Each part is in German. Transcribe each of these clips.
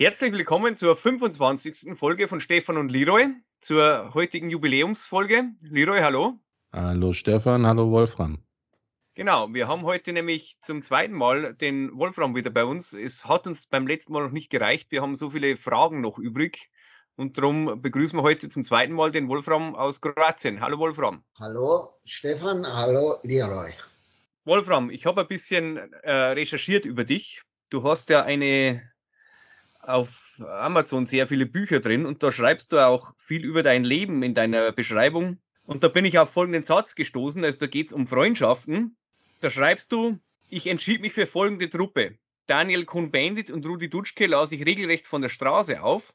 Herzlich willkommen zur 25. Folge von Stefan und Leroy, zur heutigen Jubiläumsfolge. Leroy, hallo. Hallo Stefan, hallo Wolfram. Genau, wir haben heute nämlich zum zweiten Mal den Wolfram wieder bei uns. Es hat uns beim letzten Mal noch nicht gereicht. Wir haben so viele Fragen noch übrig. Und darum begrüßen wir heute zum zweiten Mal den Wolfram aus Kroatien. Hallo Wolfram. Hallo Stefan, hallo Leroy. Wolfram, ich habe ein bisschen äh, recherchiert über dich. Du hast ja eine auf Amazon sehr viele Bücher drin und da schreibst du auch viel über dein Leben in deiner Beschreibung. Und da bin ich auf folgenden Satz gestoßen, also da geht es um Freundschaften. Da schreibst du, ich entschied mich für folgende Truppe. Daniel Kuhn-Bendit und Rudi Dutschke las ich regelrecht von der Straße auf.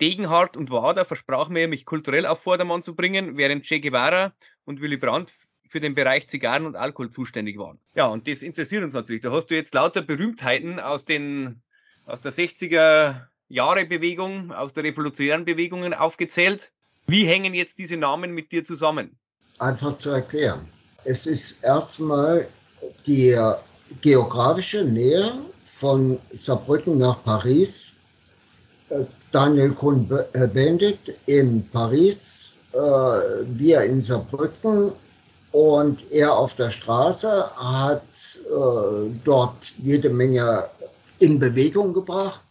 Degenhardt und Wader versprach mir, mich kulturell auf Vordermann zu bringen, während Che Guevara und Willy Brandt für den Bereich Zigarren und Alkohol zuständig waren. Ja, und das interessiert uns natürlich. Da hast du jetzt lauter Berühmtheiten aus den aus der 60er Jahre Bewegung, aus der revolutionären Bewegungen aufgezählt. Wie hängen jetzt diese Namen mit dir zusammen? Einfach zu erklären. Es ist erstmal die geografische Nähe von Saarbrücken nach Paris. Äh, Daniel Cohn-Bendit in Paris, äh, wir in Saarbrücken und er auf der Straße hat äh, dort jede Menge in Bewegung gebracht.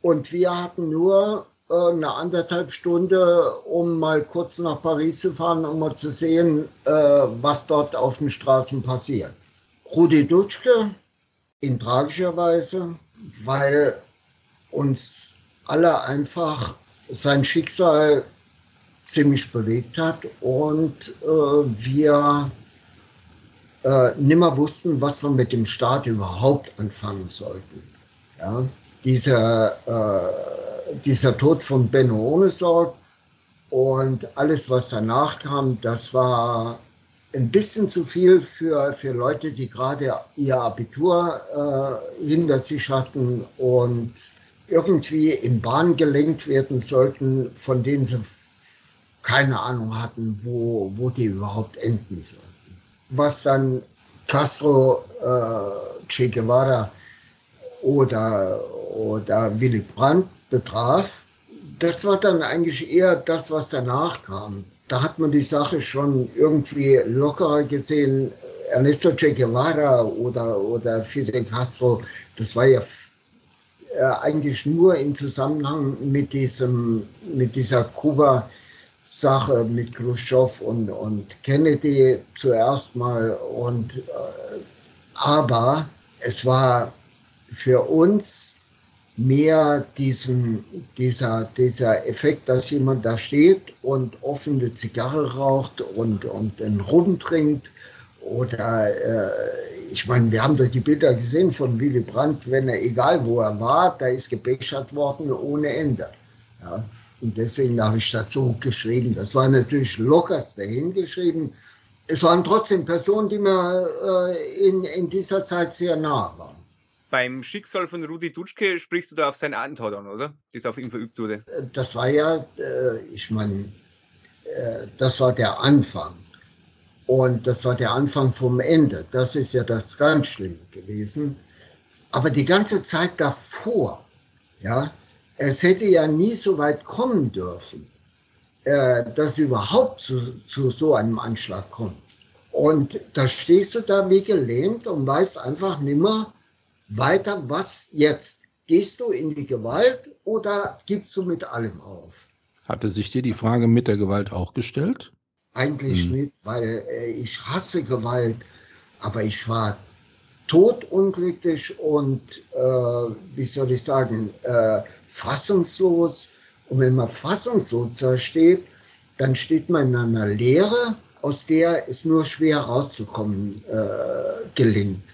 Und wir hatten nur äh, eine anderthalb Stunde, um mal kurz nach Paris zu fahren, um mal zu sehen, äh, was dort auf den Straßen passiert. Rudi Dutschke in tragischer Weise, weil uns alle einfach sein Schicksal ziemlich bewegt hat und äh, wir äh, nimmer wussten, was wir mit dem Staat überhaupt anfangen sollten. Ja? Dieser, äh, dieser Tod von Benno Ohnesorg und alles, was danach kam, das war ein bisschen zu viel für, für Leute, die gerade ihr Abitur äh, hinter sich hatten und irgendwie in Bahn gelenkt werden sollten, von denen sie keine Ahnung hatten, wo, wo die überhaupt enden sollten was dann Castro, äh, Che Guevara oder, oder Willy Brandt betraf, das war dann eigentlich eher das, was danach kam. Da hat man die Sache schon irgendwie lockerer gesehen. Ernesto Che Guevara oder, oder Fidel Castro, das war ja äh, eigentlich nur im Zusammenhang mit diesem, mit dieser Kuba, Sache mit Khrushchev und, und Kennedy zuerst mal. Und, äh, aber es war für uns mehr diesen, dieser, dieser Effekt, dass jemand da steht und offene Zigarre raucht und, und einen Rum trinkt. Oder äh, ich meine, wir haben doch die Bilder gesehen von Willy Brandt, wenn er, egal wo er war, da ist gebechert worden ohne Ende. Ja. Und deswegen habe ich dazu geschrieben. Das war natürlich lockerst dahingeschrieben. Es waren trotzdem Personen, die mir äh, in, in dieser Zeit sehr nah waren. Beim Schicksal von Rudi Dutschke sprichst du da auf sein Attentat an, oder? Das auf ihn verübt wurde. Äh, das war ja, äh, ich meine, äh, das war der Anfang. Und das war der Anfang vom Ende. Das ist ja das ganz Schlimme gewesen. Aber die ganze Zeit davor, ja, es hätte ja nie so weit kommen dürfen, äh, dass überhaupt zu, zu so einem Anschlag kommt. Und da stehst du da wie gelähmt und weißt einfach nimmer weiter, was jetzt. Gehst du in die Gewalt oder gibst du mit allem auf? Hatte sich dir die Frage mit der Gewalt auch gestellt? Eigentlich hm. nicht, weil äh, ich hasse Gewalt, aber ich war totunglücklich und, äh, wie soll ich sagen, äh, fassungslos. Und wenn man fassungslos da steht, dann steht man in einer Leere, aus der es nur schwer rauszukommen äh, gelingt.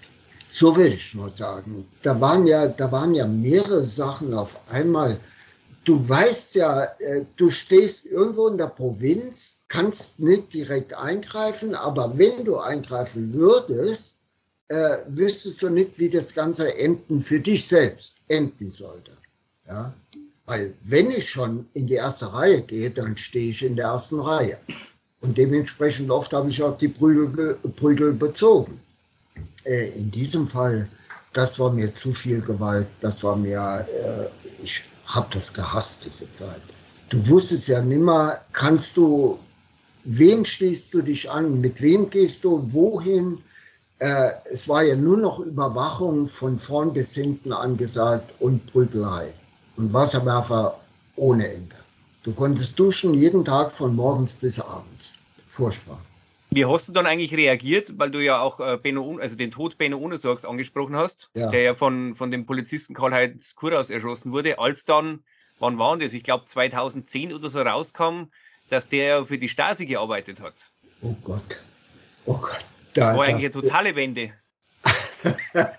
So will ich nur sagen. Da waren ja, da waren ja mehrere Sachen auf einmal. Du weißt ja, äh, du stehst irgendwo in der Provinz, kannst nicht direkt eingreifen, aber wenn du eingreifen würdest, äh, wüsstest du nicht, wie das Ganze enden für dich selbst enden sollte. Ja? Weil wenn ich schon in die erste Reihe gehe, dann stehe ich in der ersten Reihe. Und dementsprechend oft habe ich auch die Prügel, Prügel bezogen. Äh, in diesem Fall das war mir zu viel Gewalt. Das war mir, äh, ich habe das gehasst, diese Zeit. Du wusstest ja nimmer, kannst du, wem schließt du dich an, mit wem gehst du, wohin? Äh, es war ja nur noch Überwachung von vorn bis hinten angesagt und Prügelei und Wasserwerfer ohne Ende. Du konntest duschen jeden Tag von morgens bis abends. Furchtbar. Wie hast du dann eigentlich reagiert, weil du ja auch äh, Benno, also den Tod Benno Ohnesorgs angesprochen hast, ja. der ja von, von dem Polizisten Karl-Heinz Kuraus erschossen wurde, als dann, wann war das? Ich glaube 2010 oder so rauskam, dass der für die Stasi gearbeitet hat. Oh Gott. Oh Gott. Da, war da, eigentlich eine totale Wende.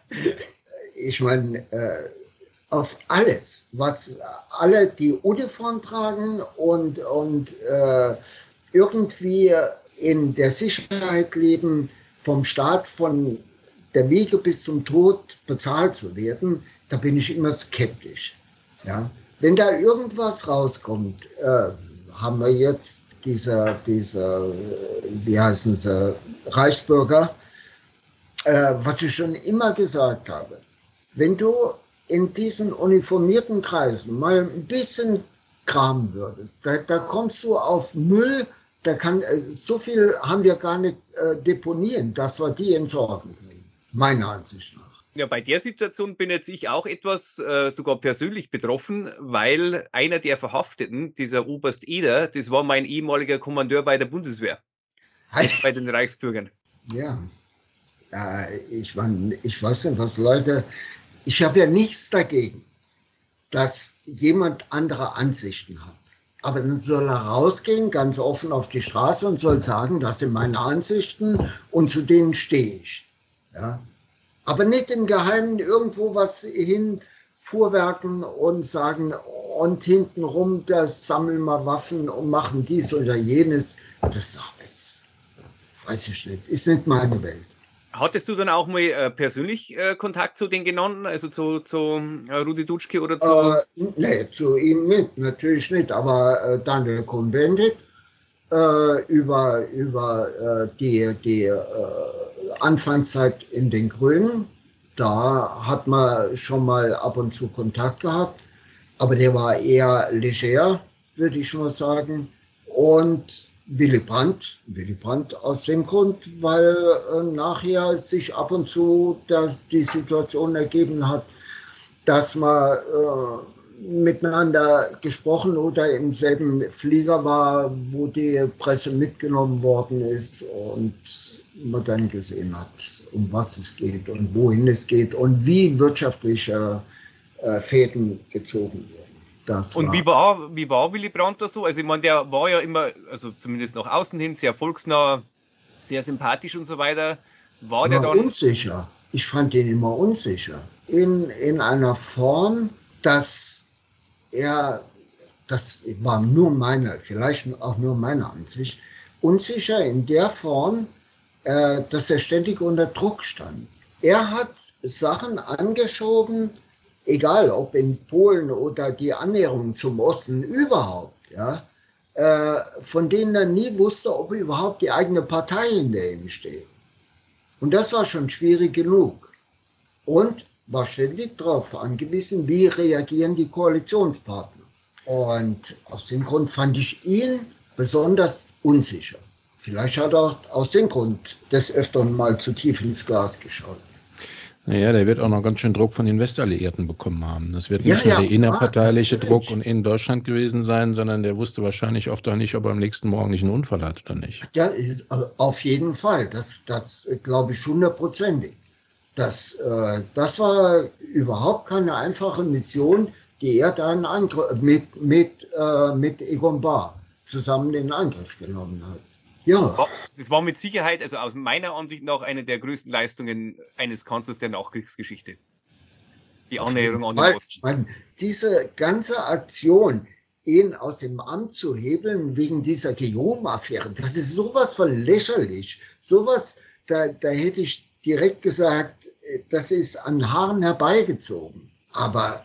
ich meine, äh, auf alles, was alle die Uniform tragen und, und äh, irgendwie in der Sicherheit leben, vom Staat von der Wiege bis zum Tod bezahlt zu werden, da bin ich immer skeptisch. Ja? Wenn da irgendwas rauskommt, äh, haben wir jetzt diese, diese wie heißen sie, Reichsbürger, äh, was ich schon immer gesagt habe. Wenn du in diesen uniformierten Kreisen mal ein bisschen kramen würdest, da, da kommst du auf Müll, da kann, äh, so viel haben wir gar nicht äh, deponieren, dass wir die entsorgen können, meiner Ansicht nach. Ja, bei der Situation bin jetzt ich auch etwas äh, sogar persönlich betroffen, weil einer der Verhafteten, dieser Oberst Eder, das war mein ehemaliger Kommandeur bei der Bundeswehr, bei den Reichsbürgern. Ja, äh, ich, mein, ich weiß nicht, was Leute, ich habe ja nichts dagegen, dass jemand andere Ansichten hat. Aber dann soll er rausgehen, ganz offen auf die Straße und soll sagen, das sind meine Ansichten und zu denen stehe ich. Ja? Aber nicht im Geheimen irgendwo was hinfuhrwerken und sagen, und hintenrum, das sammeln wir Waffen und machen dies oder jenes. Das ist alles, weiß ich nicht, ist nicht meine Welt. Hattest du dann auch mal äh, persönlich äh, Kontakt zu den genannten, also zu, zu äh, Rudi Dutschke oder zu? Äh, nee, zu ihm nicht, natürlich nicht, aber äh, Daniel Cohn-Bendit äh, über, über äh, die, die Anfangszeit in den Grünen, da hat man schon mal ab und zu Kontakt gehabt, aber der war eher leger, würde ich mal sagen. Und Willy Brandt. Willy Brandt aus dem Grund, weil äh, nachher sich ab und zu das, die Situation ergeben hat, dass man äh, miteinander gesprochen oder im selben Flieger war, wo die Presse mitgenommen worden ist und man dann gesehen hat, um was es geht und wohin es geht und wie wirtschaftliche äh, Fäden gezogen werden. Das und war wie war, wie war Willy Brandt da so? Also ich meine, der war ja immer, also zumindest nach außen hin, sehr volksnah, sehr sympathisch und so weiter. War der dann unsicher. Ich fand ihn immer unsicher. In, in einer Form, dass er, das war nur meine, vielleicht auch nur meine Ansicht, unsicher in der Form, äh, dass er ständig unter Druck stand. Er hat Sachen angeschoben, egal ob in Polen oder die Annäherung zum Osten überhaupt, ja, äh, von denen er nie wusste, ob überhaupt die eigene Partei hinter ihm steht. Und das war schon schwierig genug. Und war ständig darauf angewiesen, wie reagieren die Koalitionspartner. Und aus dem Grund fand ich ihn besonders unsicher. Vielleicht hat er aus dem Grund des Öfteren mal zu tief ins Glas geschaut. Naja, der wird auch noch ganz schön Druck von den Westalliierten bekommen haben. Das wird nicht ja, nur der innerparteiliche ja, Druck und in Deutschland gewesen sein, sondern der wusste wahrscheinlich oft auch nicht, ob er am nächsten Morgen nicht einen Unfall hat oder nicht. Ja, auf jeden Fall. Das, das glaube ich hundertprozentig. Das, äh, das war überhaupt keine einfache Mission, die er dann mit, mit, äh, mit Egon Bahr zusammen in Angriff genommen hat. Ja. Das war mit Sicherheit, also aus meiner Ansicht nach, eine der größten Leistungen eines Kanzlers der Nachkriegsgeschichte. Die Annäherung an den Osten. Diese ganze Aktion, ihn aus dem Amt zu hebeln wegen dieser Guillaume-Affäre, das ist sowas von lächerlich. Sowas, da, da hätte ich direkt gesagt, das ist an Haaren herbeigezogen. Aber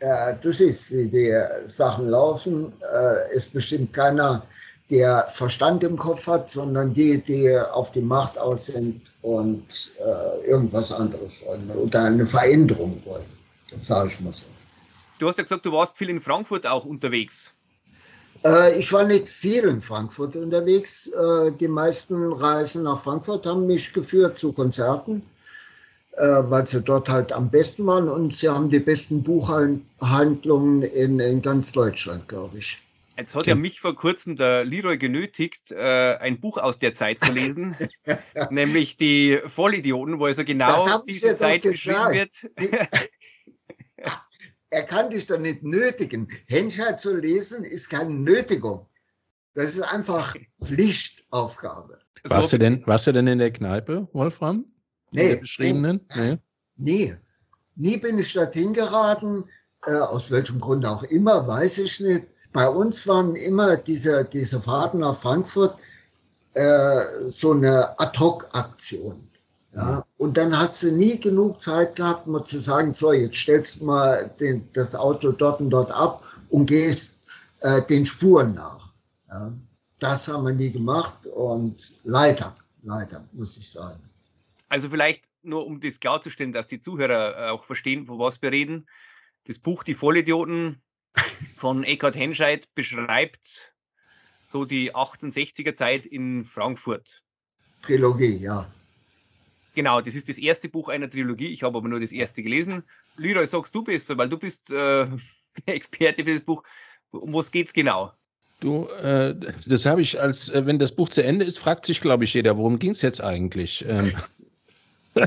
äh, du siehst, wie die Sachen laufen. Äh, ist bestimmt keiner der Verstand im Kopf hat, sondern die, die auf die Macht aus sind und äh, irgendwas anderes wollen oder eine Veränderung wollen. Das sage ich mal so. Du hast ja gesagt, du warst viel in Frankfurt auch unterwegs. Äh, ich war nicht viel in Frankfurt unterwegs. Äh, die meisten Reisen nach Frankfurt haben mich geführt zu Konzerten, äh, weil sie dort halt am besten waren und sie haben die besten Buchhandlungen in, in ganz Deutschland, glaube ich. Jetzt hat okay. ja mich vor kurzem der Leroy genötigt, äh, ein Buch aus der Zeit zu lesen, nämlich die Vollidioten, wo also genau diese Zeit beschrieben wird. er kann dich doch nicht nötigen. Henschheit zu lesen ist keine Nötigung. Das ist einfach Pflichtaufgabe. Warst du denn, warst du denn in der Kneipe, Wolfram? Nee. beschriebenen? Nee. nee. Nie bin ich dorthin geraten. Äh, aus welchem Grund auch immer, weiß ich nicht. Bei uns waren immer diese, diese Fahrten nach Frankfurt äh, so eine Ad-Hoc-Aktion. Ja, und dann hast du nie genug Zeit gehabt, mal zu sagen, so, jetzt stellst du mal den, das Auto dort und dort ab und gehst äh, den Spuren nach. Ja, das haben wir nie gemacht und leider, leider, muss ich sagen. Also vielleicht nur, um das klarzustellen, dass die Zuhörer äh, auch verstehen, wo was wir reden. Das Buch Die Vollidioten von Eckhard Henscheid beschreibt so die 68er Zeit in Frankfurt. Trilogie, ja. Genau, das ist das erste Buch einer Trilogie. Ich habe aber nur das erste gelesen. Leroy, sagst du besser, weil du bist äh, der Experte für das Buch. Um was geht's genau? Du, äh, das habe ich als, äh, wenn das Buch zu Ende ist, fragt sich, glaube ich, jeder, worum ging es jetzt eigentlich? Ähm,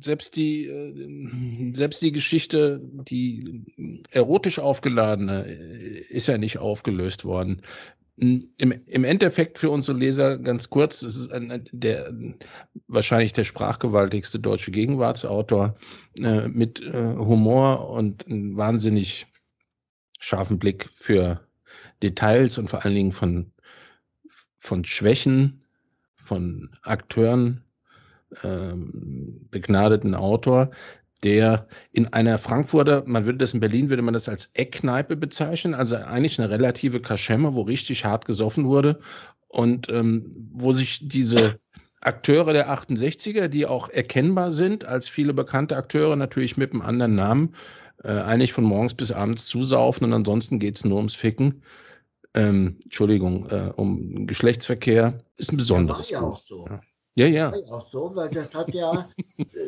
selbst die, äh, selbst die Geschichte, die erotisch aufgeladene, äh, ist ja nicht aufgelöst worden. Im, Im Endeffekt für unsere Leser ganz kurz, es ist ein, der wahrscheinlich der sprachgewaltigste deutsche Gegenwartsautor äh, mit äh, Humor und einem wahnsinnig scharfen Blick für Details und vor allen Dingen von, von Schwächen, von Akteuren, äh, begnadeten Autor, der in einer Frankfurter, man würde das in Berlin, würde man das als Eckkneipe bezeichnen, also eigentlich eine relative Kaschemme, wo richtig hart gesoffen wurde und ähm, wo sich diese Akteure der 68er, die auch erkennbar sind als viele bekannte Akteure, natürlich mit einem anderen Namen, äh, eigentlich von morgens bis abends zusaufen und ansonsten geht's nur ums Ficken. Ähm, Entschuldigung, äh, um Geschlechtsverkehr, ist ein besonderes ja, Buch. So. Ja. Ja, ja. Auch so, weil das hat ja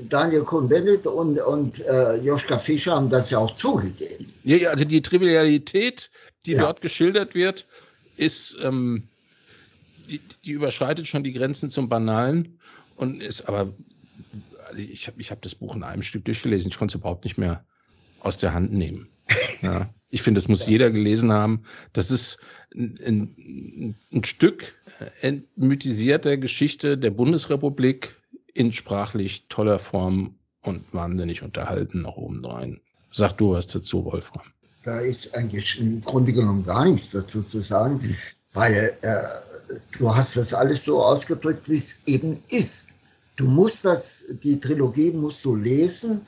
Daniel Cohn-Bendit und, und äh, Joschka Fischer haben das ja auch zugegeben. Ja, ja, also die Trivialität, die ja. dort geschildert wird, ist, ähm, die, die überschreitet schon die Grenzen zum Banalen und ist aber, also ich habe ich hab das Buch in einem Stück durchgelesen, ich konnte es überhaupt nicht mehr aus der Hand nehmen. Ja. Ich finde, das muss ja. jeder gelesen haben. Das ist ein, ein, ein Stück entmythisierter Geschichte der Bundesrepublik in sprachlich toller Form und wahnsinnig unterhalten noch obendrein. Sag du was dazu, Wolfram. Da ist eigentlich im Grunde genommen gar nichts dazu zu sagen, hm. weil äh, du hast das alles so ausgedrückt, wie es eben ist. Du musst das, die Trilogie musst du lesen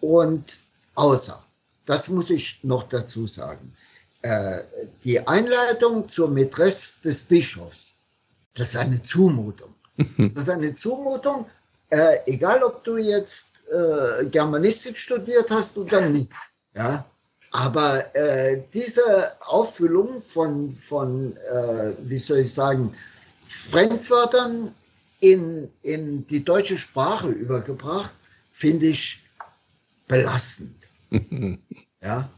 und außer, das muss ich noch dazu sagen, äh, die Einleitung zur Mätresse des Bischofs das ist eine Zumutung. Das ist eine Zumutung, äh, egal ob du jetzt äh, Germanistik studiert hast oder nicht. Ja? Aber äh, diese Auffüllung von, von äh, wie soll ich sagen, Fremdwörtern in, in die deutsche Sprache übergebracht, finde ich belastend. ja,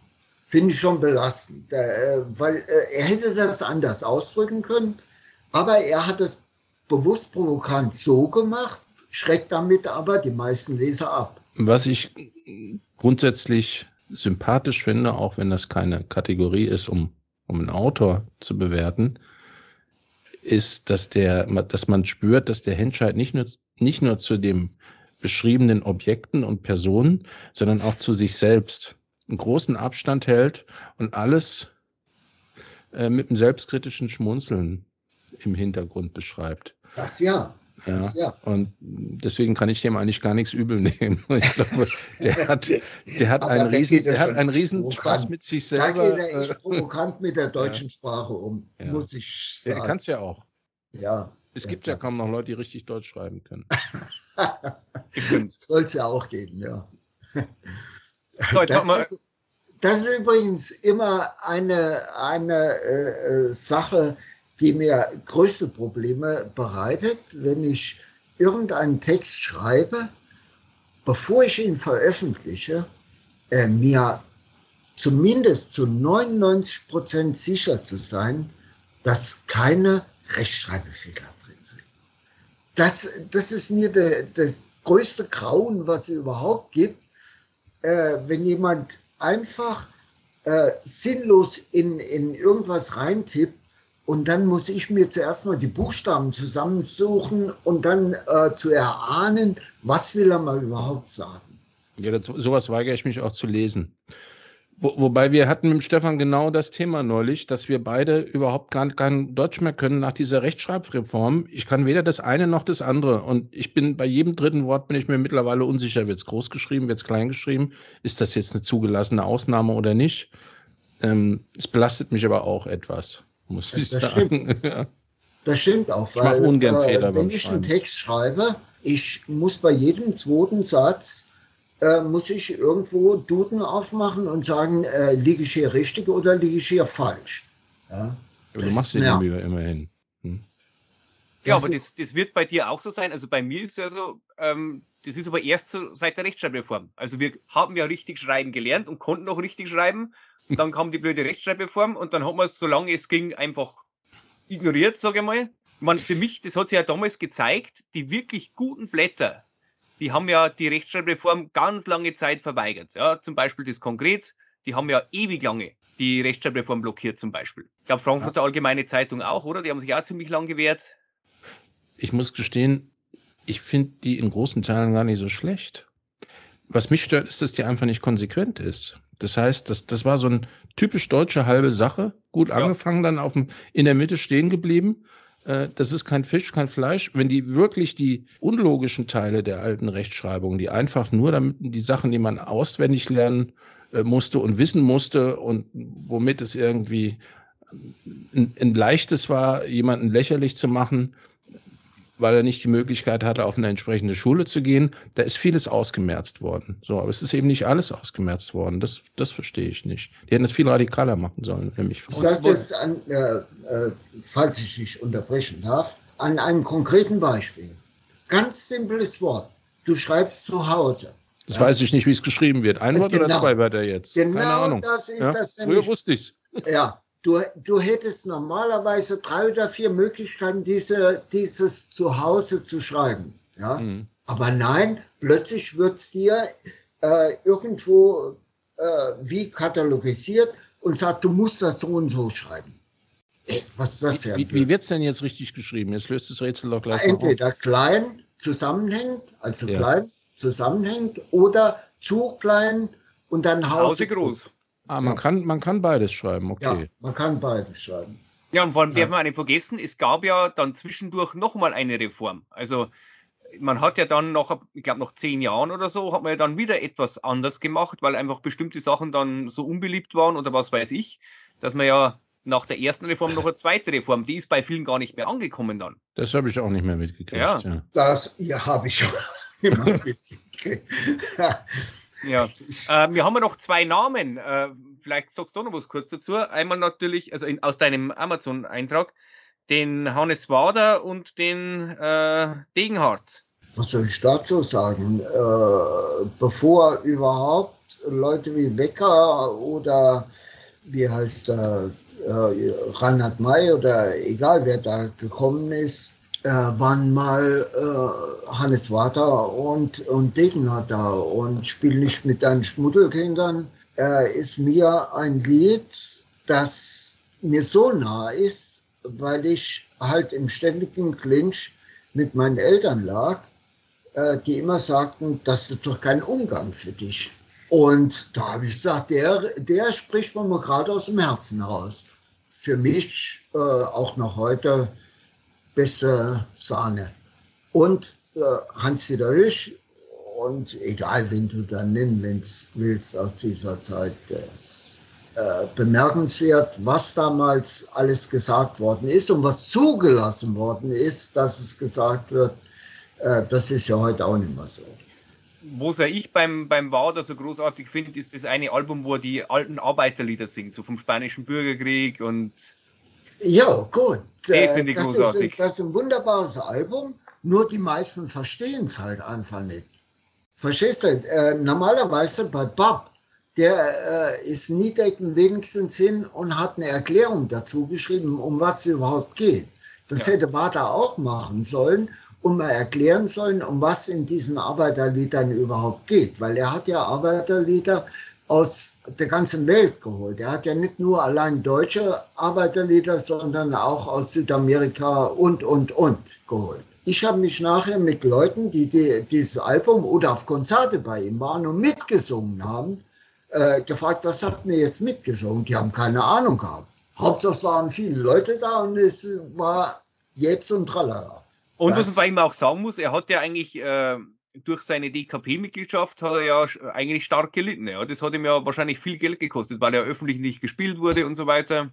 finde ich schon belastend, äh, weil äh, er hätte das anders ausdrücken können. Aber er hat es bewusst provokant so gemacht, schreckt damit aber die meisten Leser ab. Was ich grundsätzlich sympathisch finde, auch wenn das keine Kategorie ist, um, um einen Autor zu bewerten, ist, dass der, dass man spürt, dass der Henscheid nicht nur, nicht nur zu dem beschriebenen Objekten und Personen, sondern auch zu sich selbst einen großen Abstand hält und alles äh, mit einem selbstkritischen Schmunzeln im Hintergrund beschreibt. Das ja. Ja. ja. Und deswegen kann ich dem eigentlich gar nichts übel nehmen. Ich glaube, der hat, der hat einen riesen, der hat einen riesen Spaß mit sich selber. Da geht er echt provokant mit der deutschen ja. Sprache um, ja. muss ich sagen. Der kann es ja auch. Ja. Es gibt ja kaum noch Leute, die richtig Deutsch schreiben können. Soll es ja auch geben, ja. So, das, das, ist übrigens immer eine, eine äh, äh, Sache, die mir größte Probleme bereitet, wenn ich irgendeinen Text schreibe, bevor ich ihn veröffentliche, äh, mir zumindest zu 99 Prozent sicher zu sein, dass keine Rechtschreibfehler. Das, das ist mir de, das größte Grauen, was es überhaupt gibt, äh, wenn jemand einfach äh, sinnlos in, in irgendwas reintippt und dann muss ich mir zuerst mal die Buchstaben zusammensuchen und dann äh, zu erahnen, was will er mal überhaupt sagen. Ja, das, sowas weigere ich mich auch zu lesen. Wo, wobei wir hatten mit Stefan genau das Thema neulich, dass wir beide überhaupt gar kein Deutsch mehr können nach dieser Rechtschreibreform. Ich kann weder das eine noch das andere. Und ich bin bei jedem dritten Wort bin ich mir mittlerweile unsicher. Wird es groß geschrieben, wird es klein geschrieben? Ist das jetzt eine zugelassene Ausnahme oder nicht? Ähm, es belastet mich aber auch etwas, muss ich das sagen. Stimmt. Das stimmt auch, weil ich ungern äh, wenn ich einen Text schreibe, ich muss bei jedem zweiten Satz äh, muss ich irgendwo Duden aufmachen und sagen, äh, liege ich hier richtig oder liege ich hier falsch? Ja, aber du machst dir die Mühe immerhin. Hm? Ja, aber das, das wird bei dir auch so sein. Also bei mir ist es ja so, ähm, das ist aber erst so seit der Rechtschreibreform. Also wir haben ja richtig schreiben gelernt und konnten auch richtig schreiben. Und dann kam die blöde Rechtschreibreform und dann hat man es, solange es ging, einfach ignoriert, sage ich mal. Man, für mich, das hat sich ja damals gezeigt, die wirklich guten Blätter, die haben ja die Rechtschreibreform ganz lange Zeit verweigert. Ja, zum Beispiel das Konkret, die haben ja ewig lange die Rechtschreibreform blockiert zum Beispiel. Ich glaube, Frankfurter ja. Allgemeine Zeitung auch, oder? Die haben sich auch ziemlich lang gewehrt. Ich muss gestehen, ich finde die in großen Teilen gar nicht so schlecht. Was mich stört, ist, dass die einfach nicht konsequent ist. Das heißt, das, das war so eine typisch deutsche halbe Sache. Gut ja. angefangen, dann auf dem, in der Mitte stehen geblieben äh, das ist kein Fisch, kein Fleisch. Wenn die wirklich die unlogischen Teile der alten Rechtschreibung, die einfach nur damit die Sachen, die man auswendig lernen äh, musste und wissen musste und womit es irgendwie ein, ein leichtes war, jemanden lächerlich zu machen, weil er nicht die Möglichkeit hatte, auf eine entsprechende Schule zu gehen. Da ist vieles ausgemerzt worden. So, aber es ist eben nicht alles ausgemerzt worden. Das, das verstehe ich nicht. Die hätten es viel radikaler machen sollen, nämlich. Ich sage das an, äh, äh, falls ich dich unterbrechen darf, an einem konkreten Beispiel. Ganz simples Wort. Du schreibst zu Hause. Das ja? weiß ich nicht, wie es geschrieben wird. Ein Wort genau. oder zwei Wörter jetzt? Genau Keine Ahnung. das ist ja? das nämlich. Früher wusste ich Ja, Du, du hättest normalerweise drei oder vier Möglichkeiten, diese, dieses Zuhause zu schreiben. Ja? Mhm. Aber nein, plötzlich wird es dir äh, irgendwo äh, wie katalogisiert und sagt, du musst das so und so schreiben. Ey, was ist das denn? Wie, wie wird es denn jetzt richtig geschrieben? Jetzt löst das Rätsel doch gleich. Entweder klein zusammenhängt, also ja. klein zusammenhängt, oder zu klein und dann Hause, Hause groß. Ah, man, ja. kann, man kann beides schreiben, okay. Ja, man kann beides schreiben. Ja, und vor allem ja. darf man nicht vergessen, es gab ja dann zwischendurch nochmal eine Reform. Also man hat ja dann nach, ich glaube, nach zehn Jahren oder so, hat man ja dann wieder etwas anders gemacht, weil einfach bestimmte Sachen dann so unbeliebt waren oder was weiß ich, dass man ja nach der ersten Reform noch eine zweite Reform, die ist bei vielen gar nicht mehr angekommen dann. Das habe ich auch nicht mehr mitgekriegt. Ja, ja. das ja, habe ich auch immer mitgekriegt. Ja, äh, wir haben ja noch zwei Namen. Äh, vielleicht sagst du noch was kurz dazu. Einmal natürlich, also in, aus deinem Amazon-Eintrag, den Hannes Wader und den äh, Degenhardt. Was soll ich dazu sagen? Äh, bevor überhaupt Leute wie Becker oder wie heißt der, äh, Reinhard May oder egal wer da gekommen ist, äh, waren mal äh, Hannes Water und, und Degener da und Spiel nicht mit deinen Schmuddelkindern äh, ist mir ein Lied, das mir so nah ist, weil ich halt im ständigen Clinch mit meinen Eltern lag, äh, die immer sagten, das ist doch kein Umgang für dich. Und da habe ich gesagt, der, der spricht man mir gerade aus dem Herzen raus. Für mich, äh, auch noch heute, beste Sahne. und äh, Hans-Dieter Hüsch und egal, wen du dann nennen willst aus dieser Zeit, das äh, bemerkenswert, was damals alles gesagt worden ist und was zugelassen worden ist, dass es gesagt wird. Äh, das ist ja heute auch nicht mehr so. Was ja ich beim, beim Wader so großartig finde, ist das eine Album, wo er die alten Arbeiterlieder singt, so vom Spanischen Bürgerkrieg und. Ja, gut. Äh, das, großartig. Ist, das ist ein wunderbares Album, nur die meisten verstehen es halt einfach nicht. Verstehst du? Äh, normalerweise bei Bob, der äh, ist Niedecken wenigstens hin und hat eine Erklärung dazu geschrieben, um was es überhaupt geht. Das ja. hätte Wada auch machen sollen und mal erklären sollen, um was in diesen Arbeiterliedern überhaupt geht. Weil er hat ja Arbeiterlieder aus der ganzen Welt geholt. Er hat ja nicht nur allein deutsche Arbeiterlieder, sondern auch aus Südamerika und, und, und geholt. Ich habe mich nachher mit Leuten, die, die dieses Album oder auf Konzerte bei ihm waren und mitgesungen haben, äh, gefragt, was habt ihr jetzt mitgesungen? Die haben keine Ahnung gehabt. Hauptsache waren viele Leute da und es war jetzt und tralala. Und das, was man bei ihm auch sagen muss, er hat ja eigentlich äh, durch seine DKP-Mitgliedschaft hat er ja eigentlich stark gelitten. Ja. Das hat ihm ja wahrscheinlich viel Geld gekostet, weil er öffentlich nicht gespielt wurde und so weiter.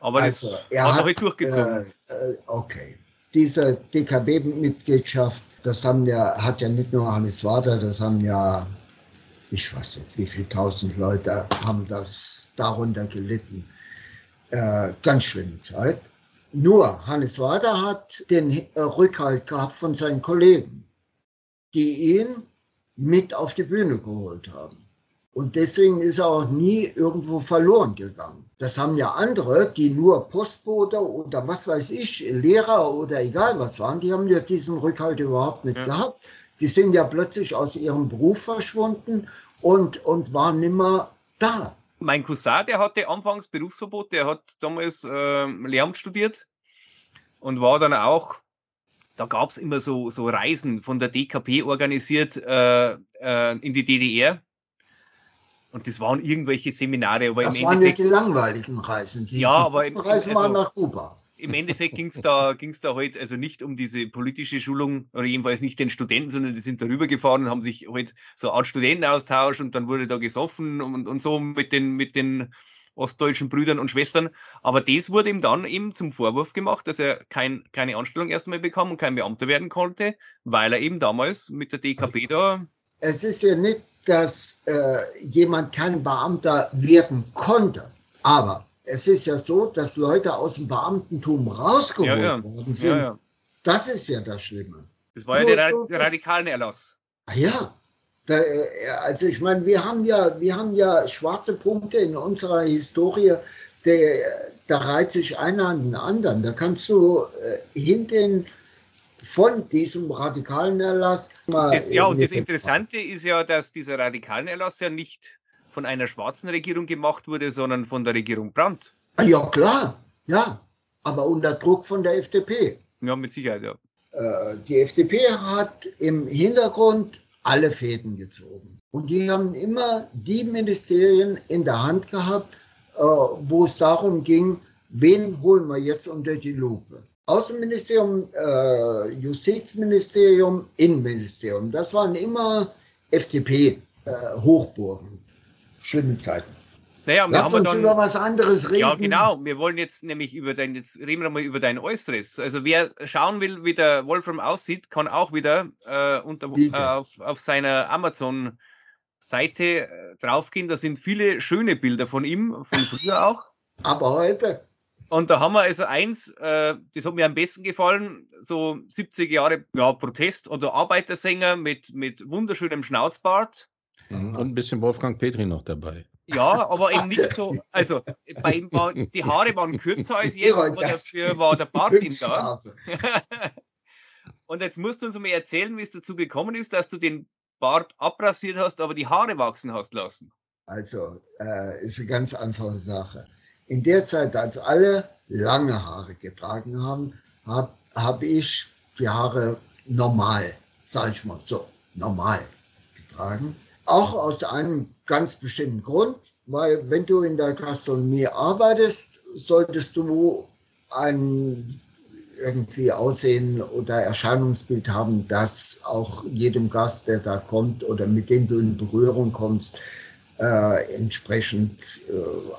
Aber also, das er hat er halt durchgezogen. Äh, äh okay diese DKB-Mitgliedschaft, das haben ja, hat ja nicht nur Hannes Wader, das haben ja, ich weiß nicht, wie viele tausend Leute haben das darunter gelitten. Äh, ganz schlimme Zeit. Nur Hannes Wader hat den äh, Rückhalt gehabt von seinen Kollegen, die ihn mit auf die Bühne geholt haben. Und deswegen ist er auch nie irgendwo verloren gegangen. Das haben ja andere, die nur Postbote oder was weiß ich, Lehrer oder egal was waren, die haben ja diesen Rückhalt überhaupt nicht ja. gehabt. Die sind ja plötzlich aus ihrem Beruf verschwunden und, und waren nimmer da. Mein Cousin, der hatte anfangs Berufsverbot, der hat damals äh, Lehramt studiert und war dann auch, da gab es immer so, so Reisen von der DKP organisiert äh, äh, in die DDR und das waren irgendwelche Seminare. Aber das waren ja die langweiligen Reisen. Die, ja, aber im, Reisen also, waren nach Kuba. Im Endeffekt ging es da, ging's da halt also nicht um diese politische Schulung, oder jedenfalls nicht den Studenten, sondern die sind darüber gefahren und haben sich halt so eine Art Studentenaustausch und dann wurde da gesoffen und, und so mit den, mit den ostdeutschen Brüdern und Schwestern. Aber das wurde ihm dann eben zum Vorwurf gemacht, dass er kein, keine Anstellung erstmal bekam und kein Beamter werden konnte, weil er eben damals mit der DKP da. Es ist ja nicht dass äh, jemand kein Beamter werden konnte. Aber es ist ja so, dass Leute aus dem Beamtentum rausgeholt ja, ja. worden sind. Ja, das ist ja das Schlimme. Das war ja der, radikalen Erlass. Ja, da, äh, also ich meine, wir haben ja, wir haben ja schwarze Punkte in unserer Historie. Der, da reiht sich einer an den anderen. Da kannst du äh, hinten von diesem radikalen Erlass. Das, ja, und das Interessante ist ja, dass dieser radikalen Erlass ja nicht von einer schwarzen Regierung gemacht wurde, sondern von der Regierung Brandt. Ah, ja, klar, ja, aber unter Druck von der FDP. Ja, mit Sicherheit, ja. Äh, die FDP hat im Hintergrund alle Fäden gezogen. Und die haben immer die Ministerien in der Hand gehabt, äh, wo es darum ging, wen holen wir jetzt unter die Lupe. Außenministerium, äh, Justizministerium, Innenministerium. Das waren immer FDP-Hochburgen. Äh, Schlimme Zeiten. Naja, Lass uns dann, über was anderes reden. Ja, genau. Wir wollen jetzt nämlich über dein, jetzt reden wir mal über dein Äußeres. Also wer schauen will, wie der Wolfram aussieht, kann auch wieder äh, unter, äh, auf, auf seiner Amazon-Seite äh, draufgehen. Da sind viele schöne Bilder von ihm, von früher auch. Aber heute. Und da haben wir also eins, äh, das hat mir am besten gefallen, so 70 Jahre ja, Protest oder Arbeitersänger mit, mit wunderschönem Schnauzbart. Mhm. Und ein bisschen Wolfgang Petri noch dabei. Ja, aber eben nicht so, also bei ihm war, die Haare waren kürzer als jetzt, aber dafür war der Bart ihm da. Und jetzt musst du uns mal erzählen, wie es dazu gekommen ist, dass du den Bart abrasiert hast, aber die Haare wachsen hast lassen. Also, äh, ist eine ganz einfache Sache. In der Zeit, als alle lange Haare getragen haben, habe hab ich die Haare normal, sage ich mal so, normal getragen. Auch aus einem ganz bestimmten Grund, weil wenn du in der Gastronomie arbeitest, solltest du ein irgendwie Aussehen oder Erscheinungsbild haben, das auch jedem Gast, der da kommt oder mit dem du in Berührung kommst, äh, entsprechend äh,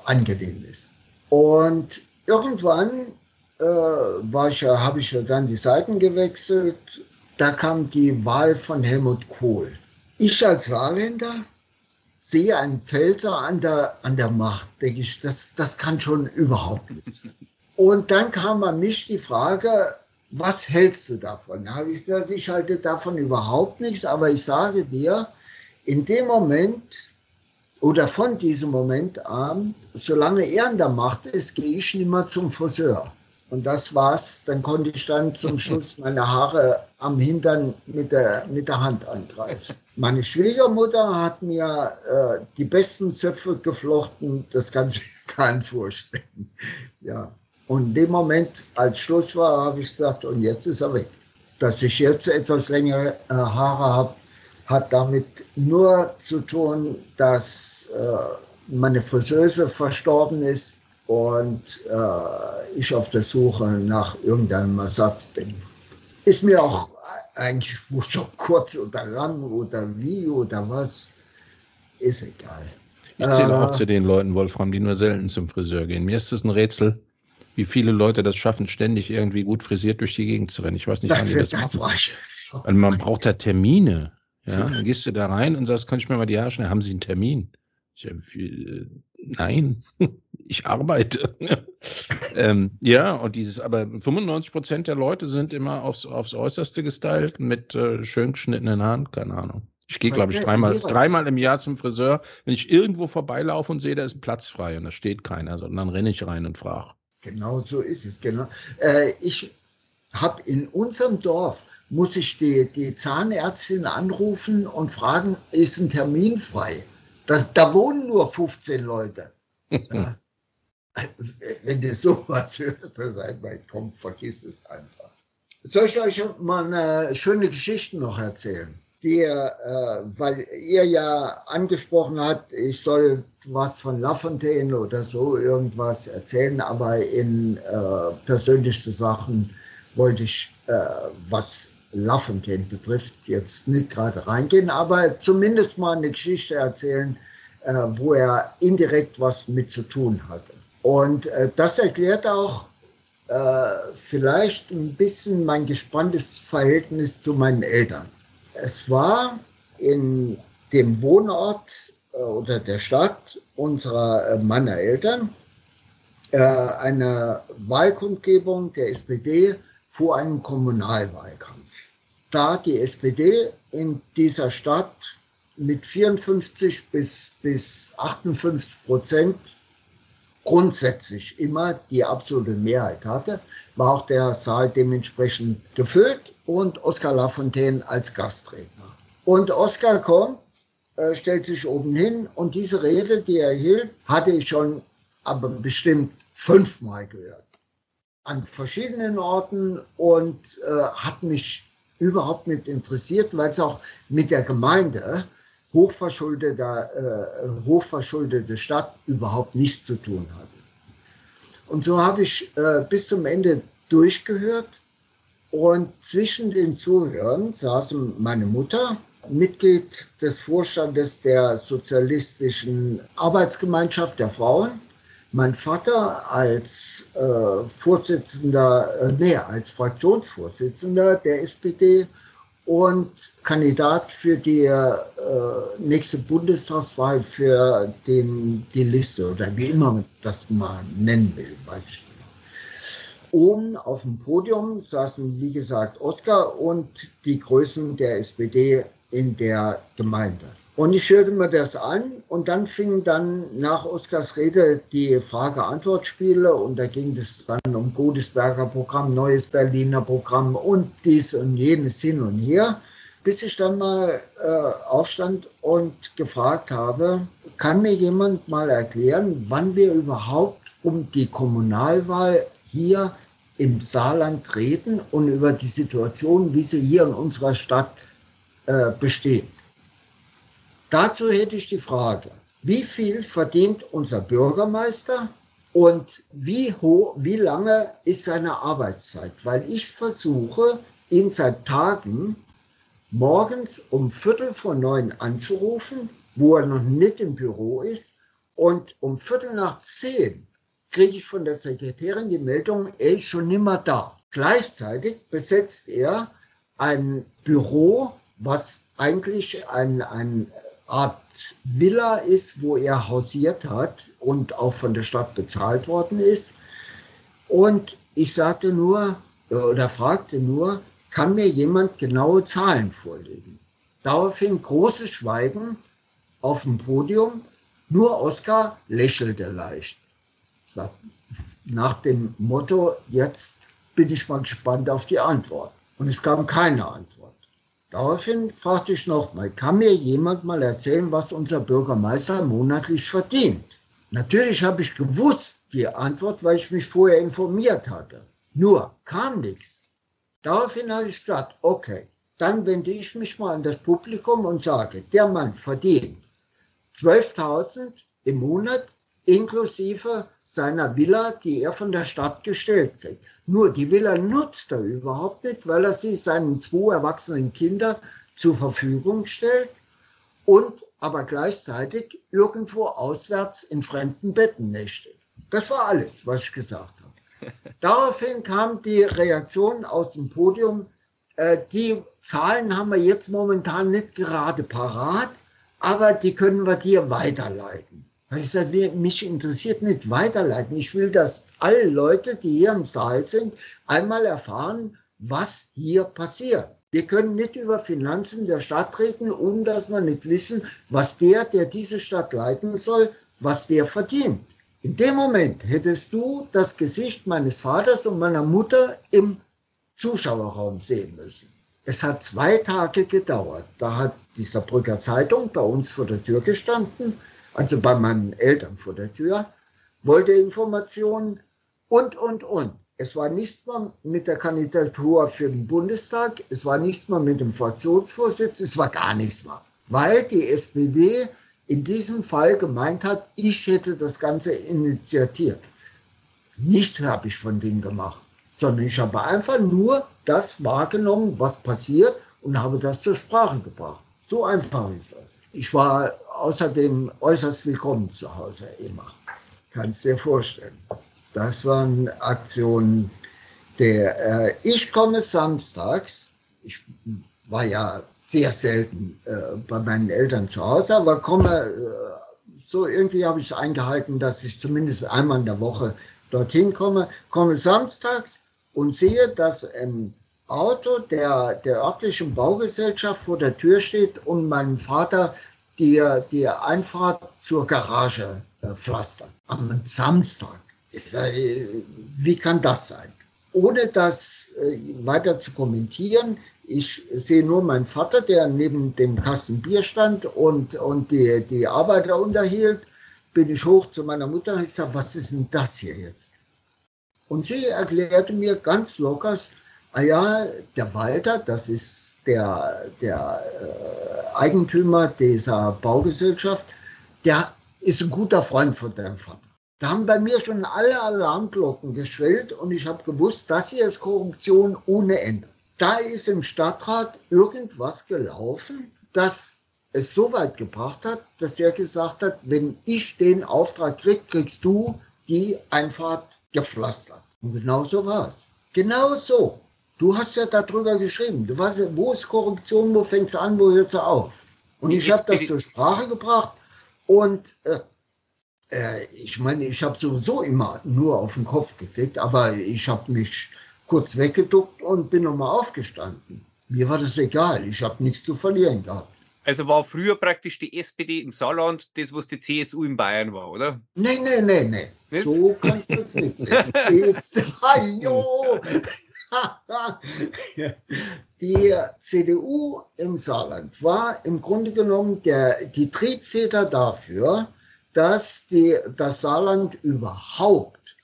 angenehm ist. Und irgendwann äh, ja, habe ich ja dann die Seiten gewechselt. Da kam die Wahl von Helmut Kohl. Ich als Saarländer sehe einen Pfälzer an der, an der Macht, denke ich, das, das kann schon überhaupt nicht. Und dann kam an mich die Frage, was hältst du davon? Da habe ich gesagt, ich halte davon überhaupt nichts, aber ich sage dir, in dem Moment oder von diesem Moment an, solange er an der Macht ist, gehe ich nicht mehr zum Friseur. Und das war's. Dann konnte ich dann zum Schluss meine Haare am Hintern mit der, mit der Hand eingreifen. Meine Schwiegermutter hat mir äh, die besten Zöpfe geflochten. Das kann sich keiner vorstellen. Ja. Und in dem Moment, als Schluss war, habe ich gesagt, und jetzt ist er weg. Dass ich jetzt etwas längere äh, Haare habe, hat damit nur zu tun, dass äh, meine Friseuse verstorben ist und äh, ich auf der Suche nach irgendeinem Ersatz bin. Ist mir auch eigentlich wurscht, ob kurz oder lang oder wie oder was, ist egal. Ich zähle äh, auch zu den Leuten, Wolfram, die nur selten zum Friseur gehen. Mir ist es ein Rätsel, wie viele Leute das schaffen, ständig irgendwie gut frisiert durch die Gegend zu rennen. Ich weiß nicht, das, wann die das, das machen. Weil man braucht da Termine. Ja, dann gehst du da rein und sagst, kann ich mir mal die Haare schneiden? Haben Sie einen Termin? Ich, äh, nein, ich arbeite. ähm, ja, und dieses, aber 95 Prozent der Leute sind immer aufs, aufs Äußerste gestylt mit äh, schön geschnittenen Haaren, keine Ahnung. Ich gehe, glaube ich, dreimal, dreimal im Jahr zum Friseur. Wenn ich irgendwo vorbeilaufe und sehe, da ist ein Platz frei und da steht keiner, sondern dann renne ich rein und frage. Genau so ist es, genau. Äh, ich habe in unserem Dorf, muss ich die, die Zahnärztin anrufen und fragen, ist ein Termin frei? Das, da wohnen nur 15 Leute. ja. Wenn du sowas hörst, dann sag mal, komm, vergiss es einfach. Soll ich euch mal eine schöne Geschichte noch erzählen? Die, äh, weil ihr ja angesprochen habt, ich soll was von Lafontaine oder so irgendwas erzählen, aber in äh, persönlichste Sachen wollte ich äh, was Lafontaine betrifft, jetzt nicht gerade reingehen, aber zumindest mal eine Geschichte erzählen, äh, wo er indirekt was mit zu tun hatte. Und äh, das erklärt auch äh, vielleicht ein bisschen mein gespanntes Verhältnis zu meinen Eltern. Es war in dem Wohnort äh, oder der Stadt unserer äh, meiner Eltern äh, eine Wahlkundgebung der SPD vor einem Kommunalwahlkampf da die SPD in dieser Stadt mit 54 bis, bis 58 Prozent grundsätzlich immer die absolute Mehrheit hatte, war auch der Saal dementsprechend gefüllt und Oskar Lafontaine als Gastredner. Und Oskar kommt, äh, stellt sich oben hin und diese Rede, die er hielt, hatte ich schon aber bestimmt fünfmal gehört. An verschiedenen Orten und äh, hat mich überhaupt nicht interessiert, weil es auch mit der Gemeinde hochverschuldete, äh, hochverschuldete Stadt überhaupt nichts zu tun hatte. Und so habe ich äh, bis zum Ende durchgehört und zwischen den Zuhörern saßen meine Mutter, Mitglied des Vorstandes der Sozialistischen Arbeitsgemeinschaft der Frauen, mein Vater als äh, Vorsitzender, äh, nee, als Fraktionsvorsitzender der SPD und Kandidat für die äh, nächste Bundestagswahl für den, die Liste oder wie immer man das mal nennen will, weiß ich nicht. Oben auf dem Podium saßen, wie gesagt, Oskar und die Größen der SPD in der Gemeinde. Und ich hörte mir das an und dann fingen dann nach Oskars Rede die Frage-Antwort-Spiele und da ging es dann um Godesberger Programm, neues Berliner Programm und dies und jenes hin und her, bis ich dann mal äh, aufstand und gefragt habe, kann mir jemand mal erklären, wann wir überhaupt um die Kommunalwahl hier im Saarland reden und über die Situation, wie sie hier in unserer Stadt äh, besteht. Dazu hätte ich die Frage, wie viel verdient unser Bürgermeister, Und wie hoch, wie lange ist seine Arbeitszeit? Weil ich versuche, ihn seit Tagen morgens um Viertel vor neun anzurufen, wo er noch nicht im Büro ist. Und um Viertel nach zehn kriege ich von der Sekretärin die Meldung, er ist schon nimmer da. Gleichzeitig besetzt er ein Büro, was eigentlich ein, ein Art Villa ist, wo er hausiert hat und auch von der Stadt bezahlt worden ist. Und ich sagte nur oder fragte nur, kann mir jemand genaue Zahlen vorlegen? Daraufhin großes Schweigen auf dem Podium. Nur Oskar lächelte leicht. Nach dem Motto, jetzt bin ich mal gespannt auf die Antwort. Und es kam keine Antwort. Daraufhin fragte ich nochmal, kann mir jemand mal erzählen, was unser Bürgermeister monatlich verdient? Natürlich habe ich gewusst die Antwort, weil ich mich vorher informiert hatte. Nur kam nichts. Daraufhin habe ich gesagt, okay, dann wende ich mich mal an das Publikum und sage, der Mann verdient 12.000 im Monat inklusive seiner Villa, die er von der Stadt gestellt kriegt. Nur die Villa nutzt er überhaupt nicht, weil er sie seinen zwei erwachsenen Kindern zur Verfügung stellt und aber gleichzeitig irgendwo auswärts in fremden Betten nächtigt. Das war alles, was ich gesagt habe. Daraufhin kam die Reaktion aus dem Podium, äh, die Zahlen haben wir jetzt momentan nicht gerade parat, aber die können wir dir weiterleiten. Ich sage, mich interessiert nicht weiterleiten. Ich will, dass alle Leute, die hier im Saal sind, einmal erfahren, was hier passiert. Wir können nicht über Finanzen der Stadt reden, ohne dass wir nicht wissen, was der, der diese Stadt leiten soll, was der verdient. In dem Moment hättest du das Gesicht meines Vaters und meiner Mutter im Zuschauerraum sehen müssen. Es hat zwei Tage gedauert. Da hat die Saarbrücker Zeitung bei uns vor der Tür gestanden also bei meinen Eltern vor der Tür, wollte Informationen und, und, und. Es war nichts mehr mit der Kandidatur für den Bundestag, es war nichts mehr mit dem Fraktionsvorsitz, es war gar nichts mehr. Weil die SPD in diesem Fall gemeint hat, ich hätte das Ganze initiiert. Nichts habe ich von dem gemacht, sondern ich habe einfach nur das wahrgenommen, was passiert und habe das zur Sprache gebracht. So einfach ist das. Ich war außerdem äußerst willkommen zu Hause immer. Kannst dir vorstellen. Das waren Aktionen der, äh, ich komme samstags, ich war ja sehr selten äh, bei meinen Eltern zu Hause, aber komme, äh, so irgendwie habe ich es eingehalten, dass ich zumindest einmal in der Woche dorthin komme, komme samstags und sehe, dass ein Auto der, der örtlichen Baugesellschaft vor der Tür steht und mein Vater die, die Einfahrt zur Garage äh, pflastert. Am Samstag. Sag, wie kann das sein? Ohne das äh, weiter zu kommentieren, ich sehe nur meinen Vater, der neben dem Kasten Bier stand und, und die, die Arbeiter unterhielt, bin ich hoch zu meiner Mutter und ich sage, was ist denn das hier jetzt? Und sie erklärte mir ganz locker, Ah ja, der Walter, das ist der, der äh, Eigentümer dieser Baugesellschaft, der ist ein guter Freund von deinem Vater. Da haben bei mir schon alle Alarmglocken geschrillt und ich habe gewusst, das hier ist Korruption ohne Ende. Da ist im Stadtrat irgendwas gelaufen, das es so weit gebracht hat, dass er gesagt hat, wenn ich den Auftrag krieg, kriegst du die Einfahrt gepflastert. Und genau so war es. Genau so. Du hast ja darüber geschrieben. Du weißt, wo ist Korruption, wo fängt sie an, wo hört sie auf? Und ich habe das zur Sprache gebracht und äh, äh, ich meine, ich habe sowieso immer nur auf den Kopf gekriegt, aber ich habe mich kurz weggeduckt und bin nochmal aufgestanden. Mir war das egal, ich habe nichts zu verlieren gehabt. Also war früher praktisch die SPD im Saarland das, was die CSU in Bayern war, oder? Nee, nee, nee, nee. Nicht? So kannst du es nicht sehen. Die CDU im Saarland war im Grunde genommen der, die Triebfeder dafür, dass die, das Saarland überhaupt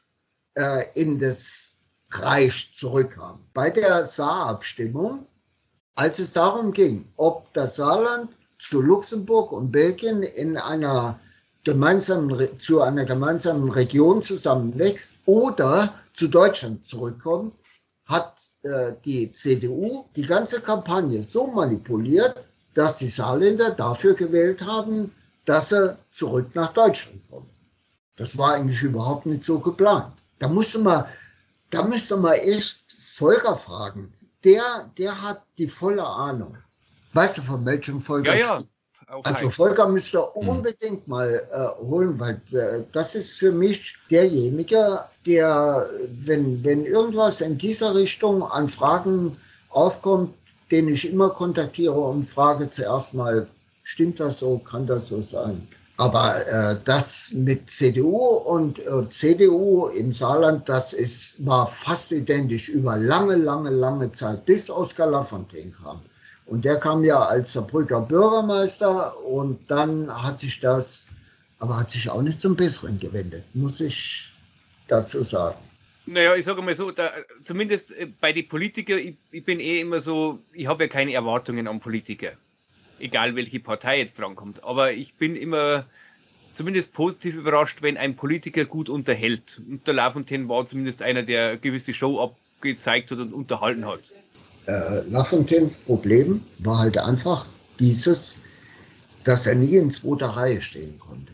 äh, in das Reich zurückkam. Bei der Saarabstimmung, als es darum ging, ob das Saarland zu Luxemburg und Belgien in einer gemeinsamen, zu einer gemeinsamen Region zusammenwächst oder zu Deutschland zurückkommt, hat äh, die CDU die ganze Kampagne so manipuliert, dass die Saarländer dafür gewählt haben, dass er zurück nach Deutschland kommt. Das war eigentlich überhaupt nicht so geplant. Da musste man, da müsste man echt Volker fragen. Der, der hat die volle Ahnung. Weißt du, von welchem Volker? Ja, ja. Also Volker müsste hm. unbedingt mal äh, holen, weil äh, das ist für mich derjenige, der, wenn, wenn irgendwas in dieser Richtung an Fragen aufkommt, den ich immer kontaktiere und frage zuerst mal, stimmt das so, kann das so sein? Aber äh, das mit CDU und äh, CDU im Saarland, das ist, war fast identisch über lange, lange, lange Zeit, bis Oskar Lafontaine kam. Und der kam ja als Saarbrücker Bürgermeister und dann hat sich das, aber hat sich auch nicht zum Besseren gewendet, muss ich dazu sagen. Naja, ich sage mal so, da, zumindest äh, bei den Politikern, ich, ich, bin eh immer so, ich habe ja keine Erwartungen an Politiker. Egal welche Partei jetzt drankommt. Aber ich bin immer zumindest positiv überrascht, wenn ein Politiker gut unterhält. Und der Lafontaine war zumindest einer, der eine gewisse Show abgezeigt hat und unterhalten hat äh, Lafontaines Problem war halt einfach dieses, dass er nie in zweiter Reihe stehen konnte.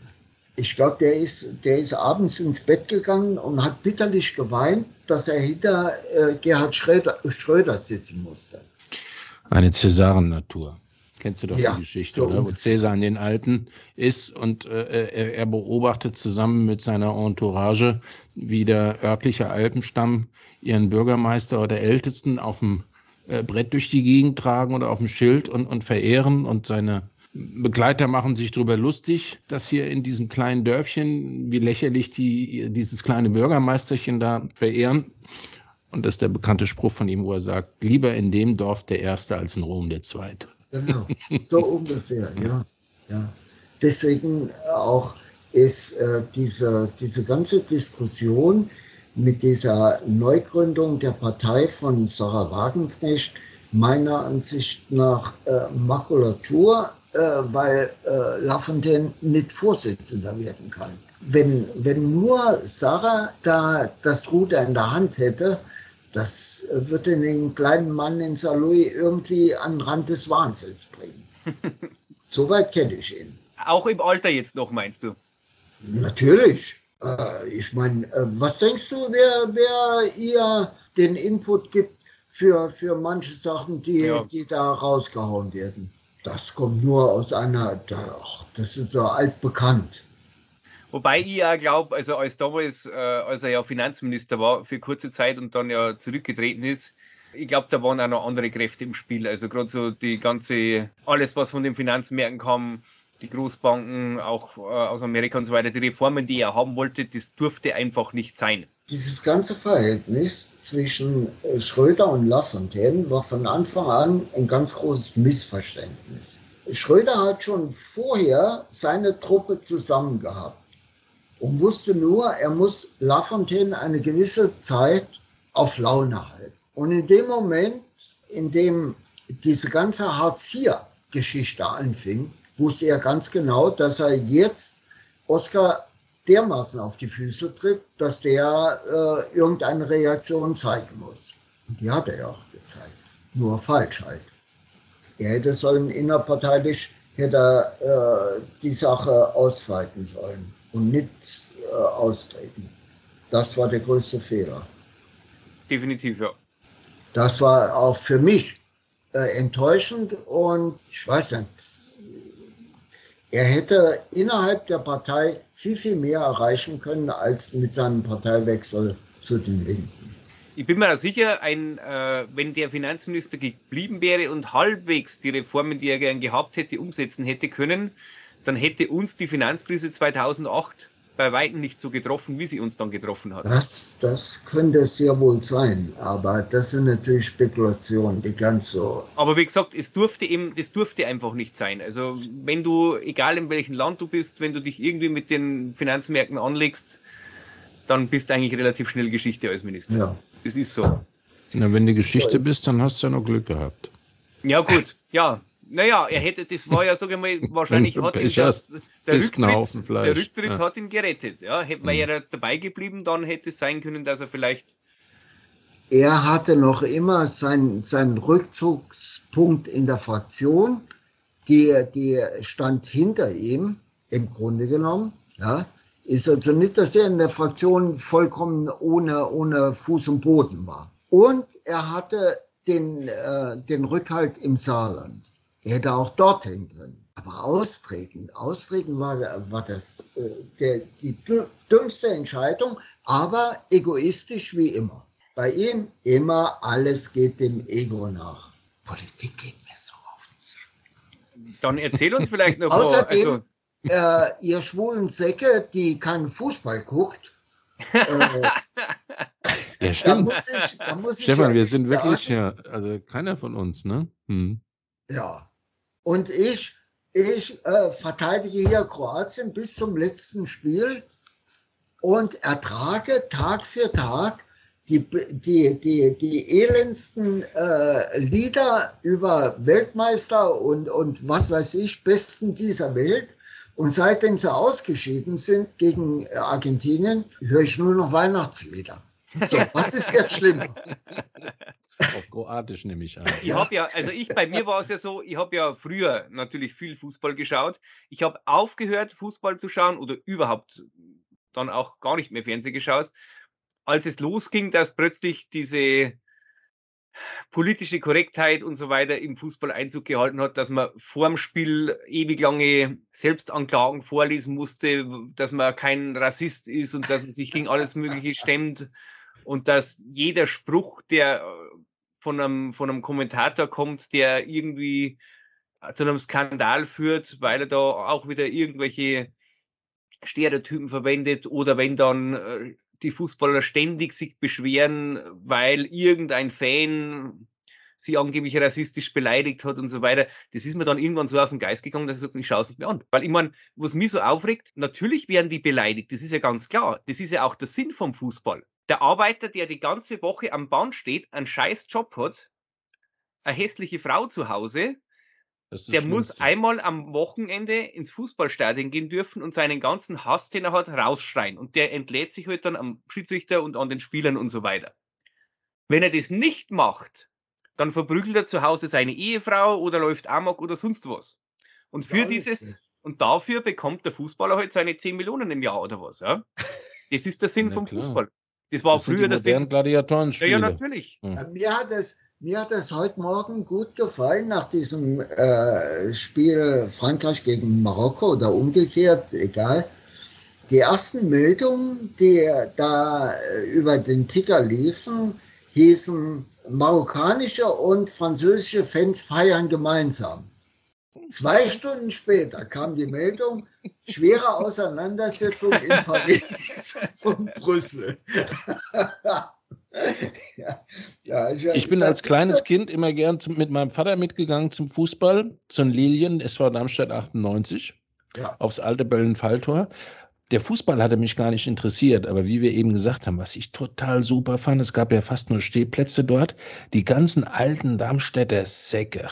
Ich glaube, der ist, der ist abends ins Bett gegangen und hat bitterlich geweint, dass er hinter äh, Gerhard Schröder, Schröder sitzen musste. Eine Cäsaren-Natur. Kennst du doch ja, die Geschichte, so oder? Wo Cäsar in den Alten ist und äh, er, er, beobachtet zusammen mit seiner Entourage, wie der örtliche Alpenstamm ihren Bürgermeister oder Ältesten auf dem äh, Brett durch die Gegend tragen oder auf dem Schild und, und verehren und seine Begleiter machen sich darüber lustig, dass hier in diesem kleinen Dörfchen, wie lächerlich die dieses kleine Bürgermeisterchen da verehren. Und das ist der bekannte Spruch von ihm, wo er sagt, lieber in dem Dorf der Erste als in Rom der Zweite. Genau, so ungefähr, ja. ja. Deswegen auch ist äh, diese, diese ganze Diskussion mit dieser Neugründung der Partei von Sarah Wagenknecht meiner Ansicht nach äh, Makulatur, äh, weil äh, Lafontaine nicht Vorsitzender werden kann. Wenn, wenn nur Sarah da das Ruder in der Hand hätte, das würde den kleinen Mann in Saarlouis irgendwie an den Rand des Wahnsinns bringen. Soweit kenne ich ihn. Auch im Alter jetzt noch, meinst du? Natürlich. Äh, ich meine, äh, was denkst du, wer, wer ihr den Input gibt für, für manche Sachen, die, ja. die da rausgehauen werden? Das kommt nur aus einer, ach, das ist so altbekannt. Wobei ich ja glaube, also als damals, äh, als er ja Finanzminister war für kurze Zeit und dann ja zurückgetreten ist, ich glaube, da waren auch noch andere Kräfte im Spiel. Also gerade so die ganze, alles was von den Finanzmärkten kam, die Großbanken, auch äh, aus Amerika und so weiter, die Reformen, die er haben wollte, das durfte einfach nicht sein. Dieses ganze Verhältnis zwischen äh, Schröder und Lafontaine war von Anfang an ein ganz großes Missverständnis. Schröder hat schon vorher seine Truppe zusammen gehabt und wusste nur, er muss Lafontaine eine gewisse Zeit auf Laune halten. Und in dem Moment, in dem diese ganze Hartz-IV-Geschichte anfing, wusste er ganz genau, dass er jetzt Oscar dermaßen auf die Füße tritt, dass der äh, irgendeine Reaktion zeigen muss. Und die hat er ja auch gezeigt. Nur falsch halt. Er hätte sollen innerparteilich hätte äh, die Sache ausweiten sollen und nicht äh, austreten. Das war der größte Fehler. Definitiv, ja. Das war auch für mich äh, enttäuschend und ich weiß nicht, er hätte innerhalb der Partei viel, viel mehr erreichen können als mit seinem Parteiwechsel zu den Linken. Ich bin mir sicher, ein, äh, wenn der Finanzminister geblieben wäre und halbwegs die Reformen, die er gern gehabt hätte, umsetzen hätte können, dann hätte uns die Finanzkrise 2008 bei weitem nicht so getroffen, wie sie uns dann getroffen hat. Das, das könnte sehr wohl sein, aber das sind natürlich Spekulationen, die ganz so. Aber wie gesagt, es durfte eben, das durfte einfach nicht sein. Also wenn du, egal in welchem Land du bist, wenn du dich irgendwie mit den Finanzmärkten anlegst, dann bist du eigentlich relativ schnell Geschichte als Minister. Ja. Das ist so. Na, wenn du Geschichte so bist, dann hast du ja noch Glück gehabt. Ja, gut, ja. Naja, er hätte, das war ja, sag ich mal, wahrscheinlich hat ihn das, der Rücktritt, der Rücktritt ja. hat ihn gerettet. Ja, hätte man ja dabei geblieben, dann hätte es sein können, dass er vielleicht. Er hatte noch immer seinen, seinen Rückzugspunkt in der Fraktion, die, die stand hinter ihm, im Grunde genommen. Ja, ist also nicht, dass er in der Fraktion vollkommen ohne, ohne Fuß und Boden war. Und er hatte den, äh, den Rückhalt im Saarland. Er hätte auch dorthin können. Aber austreten, austreten war, war das äh, der, die dümmste Entscheidung, aber egoistisch wie immer. Bei ihm immer alles geht dem Ego nach. Politik geht mir so auf den Sack. Dann erzähl uns vielleicht noch Außerdem, also äh, ihr schwulen Säcke, die keinen Fußball guckt, äh, ja, stimmt. Da muss ich, da muss ich Stefan, wir sind sagen, wirklich, ja, also keiner von uns, ne? Hm. Ja. Und ich, ich äh, verteidige hier Kroatien bis zum letzten Spiel und ertrage Tag für Tag die, die, die, die elendsten äh, Lieder über Weltmeister und, und was weiß ich, Besten dieser Welt. Und seitdem sie ausgeschieden sind gegen Argentinien, höre ich nur noch Weihnachtslieder. So, was ist jetzt schlimmer? Auf Kroatisch nehme ich an. Ich habe ja, also ich, bei mir war es ja so, ich habe ja früher natürlich viel Fußball geschaut. Ich habe aufgehört, Fußball zu schauen oder überhaupt dann auch gar nicht mehr Fernsehen geschaut, als es losging, dass plötzlich diese politische Korrektheit und so weiter im Fußball Einzug gehalten hat, dass man vorm Spiel ewig lange Selbstanklagen vorlesen musste, dass man kein Rassist ist und dass man sich gegen alles Mögliche stemmt und dass jeder Spruch, der von einem, von einem Kommentator kommt, der irgendwie zu einem Skandal führt, weil er da auch wieder irgendwelche Stereotypen verwendet oder wenn dann äh, die Fußballer ständig sich beschweren, weil irgendein Fan sie angeblich rassistisch beleidigt hat und so weiter. Das ist mir dann irgendwann so auf den Geist gegangen, dass ich sage, ich schaue es nicht mehr an. Weil ich meine, was mich so aufregt, natürlich werden die beleidigt, das ist ja ganz klar. Das ist ja auch der Sinn vom Fußball. Der Arbeiter, der die ganze Woche am Band steht, einen scheiß Job hat, eine hässliche Frau zu Hause, der muss einmal am Wochenende ins Fußballstadion gehen dürfen und seinen ganzen Hass, den er hat, rausschreien. Und der entlädt sich halt dann am Schiedsrichter und an den Spielern und so weiter. Wenn er das nicht macht, dann verprügelt er zu Hause seine Ehefrau oder läuft Amok oder sonst was. Und für dieses, und dafür bekommt der Fußballer halt seine 10 Millionen im Jahr oder was, ja? Das ist der Sinn vom klar. Fußball. Das war das früher der Sinn. Gladiatoren ja, ja, natürlich. Hm. Mir hat es, mir hat es heute Morgen gut gefallen nach diesem äh, Spiel Frankreich gegen Marokko oder umgekehrt, egal. Die ersten Meldungen, die da äh, über den Ticker liefen, hießen marokkanische und französische Fans feiern gemeinsam. Zwei Stunden später kam die Meldung, schwere Auseinandersetzung in Paris und Brüssel. ja, ja, ich, ich, bin als kleines Kind immer gern zum, mit meinem Vater mitgegangen zum Fußball, zum Lilien, es war Darmstadt 98, ja. aufs alte Böllen-Falltor. Der Fußball hatte mich gar nicht interessiert, aber wie wir eben gesagt haben, was ich total super fand, es gab ja fast nur Stehplätze dort, die ganzen alten Darmstädter Säcke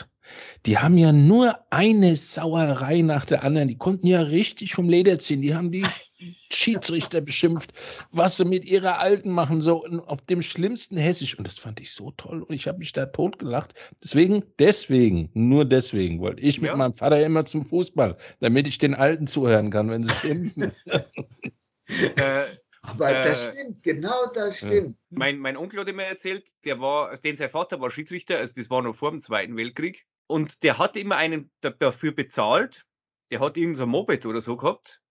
die haben ja nur eine Sauerei nach der anderen. Die konnten ja richtig vom Leder ziehen. Die haben die Schiedsrichter beschimpft, was sie mit ihrer Alten machen, so auf dem schlimmsten Hessisch. Und das fand ich so toll. Und ich habe mich da totgelacht. Deswegen, deswegen, nur deswegen wollte ich ja. mit meinem Vater immer zum Fußball, damit ich den Alten zuhören kann, wenn sie schimpfen. äh, aber äh, das stimmt, genau das stimmt. Mein, mein Onkel hat immer erzählt, der war, also den sein Vater war Schiedsrichter, also das war noch vor dem Zweiten Weltkrieg. Und der hat immer einen dafür bezahlt, der hat irgendein so Moped oder so gehabt.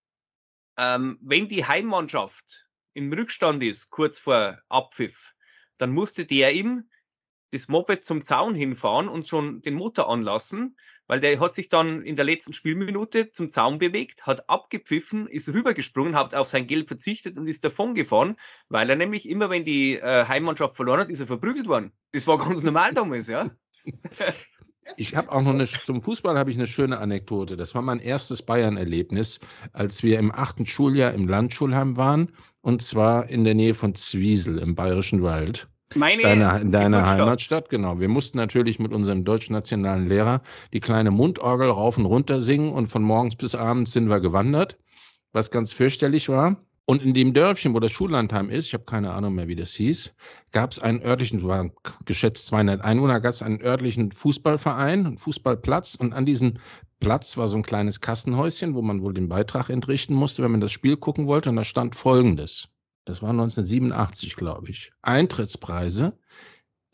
Ähm, wenn die Heimmannschaft im Rückstand ist, kurz vor Abpfiff, dann musste der ihm das Moped zum Zaun hinfahren und schon den Motor anlassen, weil der hat sich dann in der letzten Spielminute zum Zaun bewegt, hat abgepfiffen, ist rübergesprungen, hat auf sein Geld verzichtet und ist davon gefahren, weil er nämlich immer, wenn die äh, Heimmannschaft verloren hat, ist er verprügelt worden. Das war ganz normal damals, ja. Ich habe auch noch eine, zum Fußball habe ich eine schöne Anekdote. Das war mein erstes Bayern-Erlebnis, als wir im achten Schuljahr im Landschulheim waren und zwar in der Nähe von Zwiesel im Bayerischen Wald. Meine deine, in deiner Heimatstadt, genau. Wir mussten natürlich mit unserem deutsch-nationalen Lehrer die kleine Mundorgel rauf und runter singen und von morgens bis abends sind wir gewandert, was ganz fürchterlich war. Und in dem Dörfchen, wo das Schullandheim ist, ich habe keine Ahnung mehr, wie das hieß, gab es einen örtlichen, waren geschätzt 200 Einwohner, gab es einen örtlichen Fußballverein, einen Fußballplatz. Und an diesem Platz war so ein kleines Kastenhäuschen, wo man wohl den Beitrag entrichten musste, wenn man das Spiel gucken wollte. Und da stand Folgendes. Das war 1987, glaube ich. Eintrittspreise,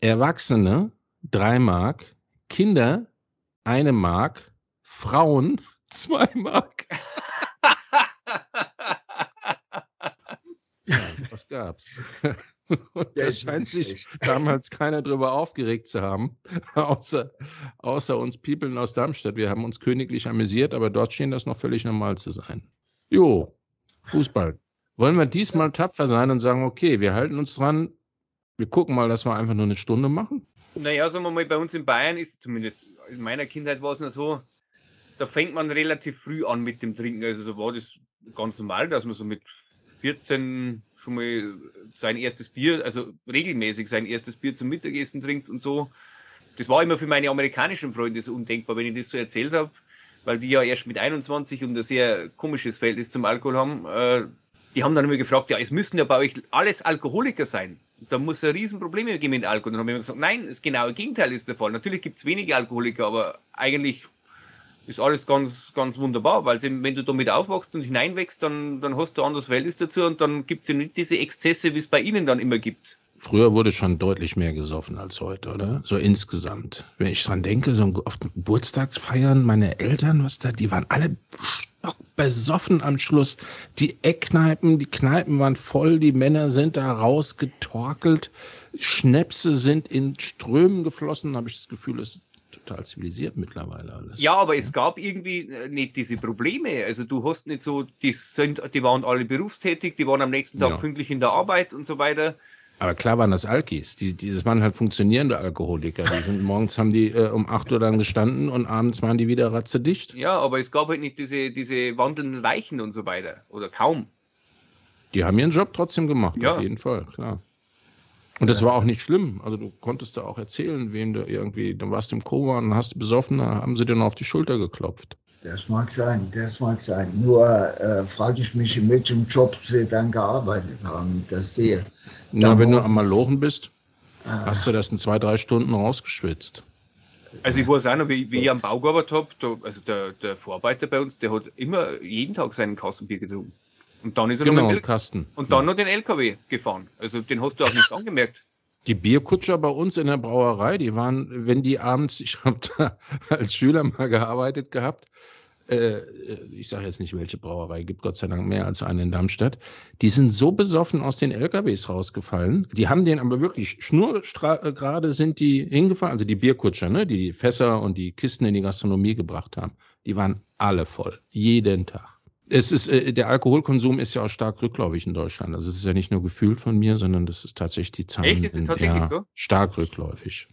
Erwachsene drei Mark, Kinder eine Mark, Frauen zwei Mark. Was gab's? da scheint sich damals keiner drüber aufgeregt zu haben, außer, außer uns People aus Darmstadt. Wir haben uns königlich amüsiert, aber dort schien das noch völlig normal zu sein. Jo, Fußball. Wollen wir diesmal tapfer sein und sagen, okay, wir halten uns dran, wir gucken mal, dass wir einfach nur eine Stunde machen? Naja, sagen wir mal, bei uns in Bayern ist zumindest in meiner Kindheit war es noch so, da fängt man relativ früh an mit dem Trinken. Also da war das ganz normal, dass man so mit 14 schon mal sein erstes Bier, also regelmäßig sein erstes Bier zum Mittagessen trinkt und so. Das war immer für meine amerikanischen Freunde so undenkbar, wenn ich das so erzählt habe, weil die ja erst mit 21 und ein sehr komisches Verhältnis zum Alkohol haben. Äh, die haben dann immer gefragt, ja, es müssen ja bei euch alles Alkoholiker sein. Da muss ein Riesenproblem geben mit Alkohol. Und dann haben wir gesagt, nein, das genaue Gegenteil ist der Fall. Natürlich gibt es wenige Alkoholiker, aber eigentlich ist alles ganz, ganz wunderbar, weil wenn du damit aufwachst und hineinwächst, dann, dann hast du anderes Verhältnis dazu und dann gibt es ja nicht diese Exzesse, wie es bei ihnen dann immer gibt. Früher wurde schon deutlich mehr gesoffen als heute, oder? So insgesamt. Wenn ich dran denke, so auf Geburtstagsfeiern, meine Eltern, was da, die waren alle besoffen am Schluss. Die Eckkneipen, die Kneipen waren voll, die Männer sind da rausgetorkelt, Schnäpse sind in Strömen geflossen, habe ich das Gefühl, es total zivilisiert mittlerweile alles. Ja, aber ja. es gab irgendwie äh, nicht diese Probleme. Also du hast nicht so, die sind, die waren alle berufstätig, die waren am nächsten Tag ja. pünktlich in der Arbeit und so weiter. Aber klar waren das Alkis. Die, dieses waren halt funktionierende Alkoholiker. Die sind morgens haben die äh, um 8 Uhr dann gestanden und abends waren die wieder ratzedicht. Ja, aber es gab halt nicht diese, diese wandelnden Leichen und so weiter. Oder kaum. Die haben ihren Job trotzdem gemacht, ja. auf jeden Fall, klar. Und das war auch nicht schlimm. Also du konntest da auch erzählen, wem du irgendwie, du warst im Koma und hast besoffen, da haben sie dir noch auf die Schulter geklopft. Das mag sein, das mag sein. Nur äh, frage ich mich, in welchem Job sie dann gearbeitet haben, das sehe. Na, wenn du am Malochen bist, äh, hast du das in zwei, drei Stunden rausgeschwitzt. Also ich weiß auch noch, wie, wie ich am Bau gearbeitet habe, also der, der Vorarbeiter bei uns, der hat immer jeden Tag seinen Kassenbier getrunken. Und dann ist er genau, noch mit Kasten. Und dann ja. noch den LKW gefahren. Also den hast du auch nicht angemerkt. Die Bierkutscher bei uns in der Brauerei, die waren, wenn die abends, ich habe da als Schüler mal gearbeitet gehabt, äh, ich sage jetzt nicht, welche Brauerei, gibt Gott sei Dank mehr als eine in Darmstadt, die sind so besoffen aus den LKWs rausgefallen. Die haben den aber wirklich schnurgerade sind die hingefahren, also die Bierkutscher, ne, die, die Fässer und die Kisten in die Gastronomie gebracht haben. Die waren alle voll, jeden Tag es ist, äh, der Alkoholkonsum ist ja auch stark rückläufig in Deutschland. Also es ist ja nicht nur gefühlt von mir, sondern das ist tatsächlich die Zahlen Echt? Ist sind tatsächlich so? stark rückläufig.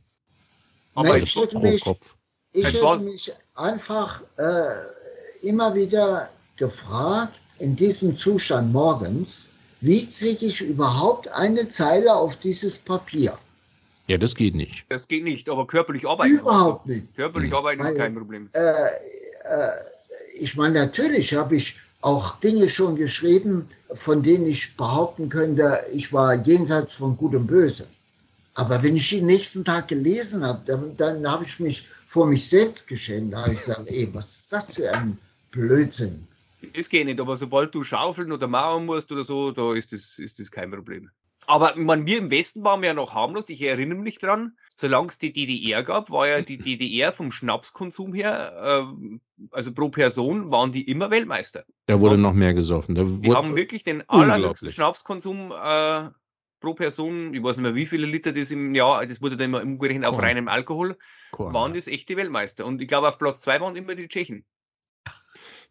Aber also ich hätte mich, Kopf. Ich hätte mich einfach äh, immer wieder gefragt, in diesem Zustand morgens, wie kriege ich überhaupt eine Zeile auf dieses Papier? Ja, das geht nicht. Das geht nicht, aber körperlich arbeiten. Überhaupt nicht. Körperlich hm. arbeiten ist kein Problem. Äh, äh, ich meine, natürlich habe ich auch Dinge schon geschrieben, von denen ich behaupten könnte, ich war jenseits von Gut und Böse. Aber wenn ich die nächsten Tag gelesen habe, dann, dann habe ich mich vor mich selbst geschämt. Da habe ich gesagt, ey, was ist das für ein Blödsinn? Es geht nicht, aber sobald du schaufeln oder mauern musst oder so, da ist das, ist das kein Problem. Aber man, wir im Westen waren ja noch harmlos. Ich erinnere mich dran, solange es die DDR gab, war ja die DDR vom Schnapskonsum her, äh, also pro Person waren die immer Weltmeister. Da wurde noch mehr gesoffen. Da die haben wirklich den allerhöchsten Schnapskonsum äh, pro Person, ich weiß nicht mehr wie viele Liter das im Jahr, das wurde dann immer umgerechnet auf reinem Alkohol, Korn, waren das echte Weltmeister. Und ich glaube, auf Platz zwei waren immer die Tschechen.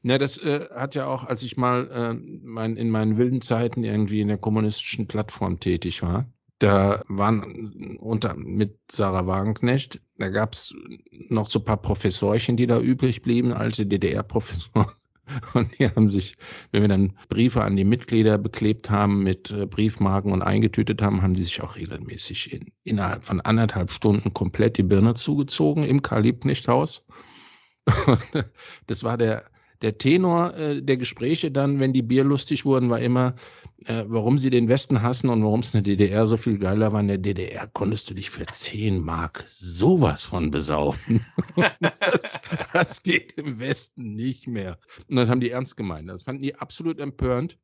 Na, das äh, hat ja auch, als ich mal äh, mein, in meinen wilden Zeiten irgendwie in der kommunistischen Plattform tätig war, da waren unter mit Sarah Wagenknecht, da gab's noch so ein paar Professorchen, die da übrig blieben, alte DDR-Professoren. Und die haben sich, wenn wir dann Briefe an die Mitglieder beklebt haben mit äh, Briefmarken und eingetütet haben, haben die sich auch regelmäßig in, innerhalb von anderthalb Stunden komplett die Birne zugezogen im Karl-Liebknecht-Haus. Das war der der Tenor äh, der Gespräche dann, wenn die Bier lustig wurden, war immer, äh, warum sie den Westen hassen und warum es in der DDR so viel geiler war. In der DDR konntest du dich für 10 Mark sowas von besaufen. das, das geht im Westen nicht mehr. Und das haben die ernst gemeint. Das fanden die absolut empörend,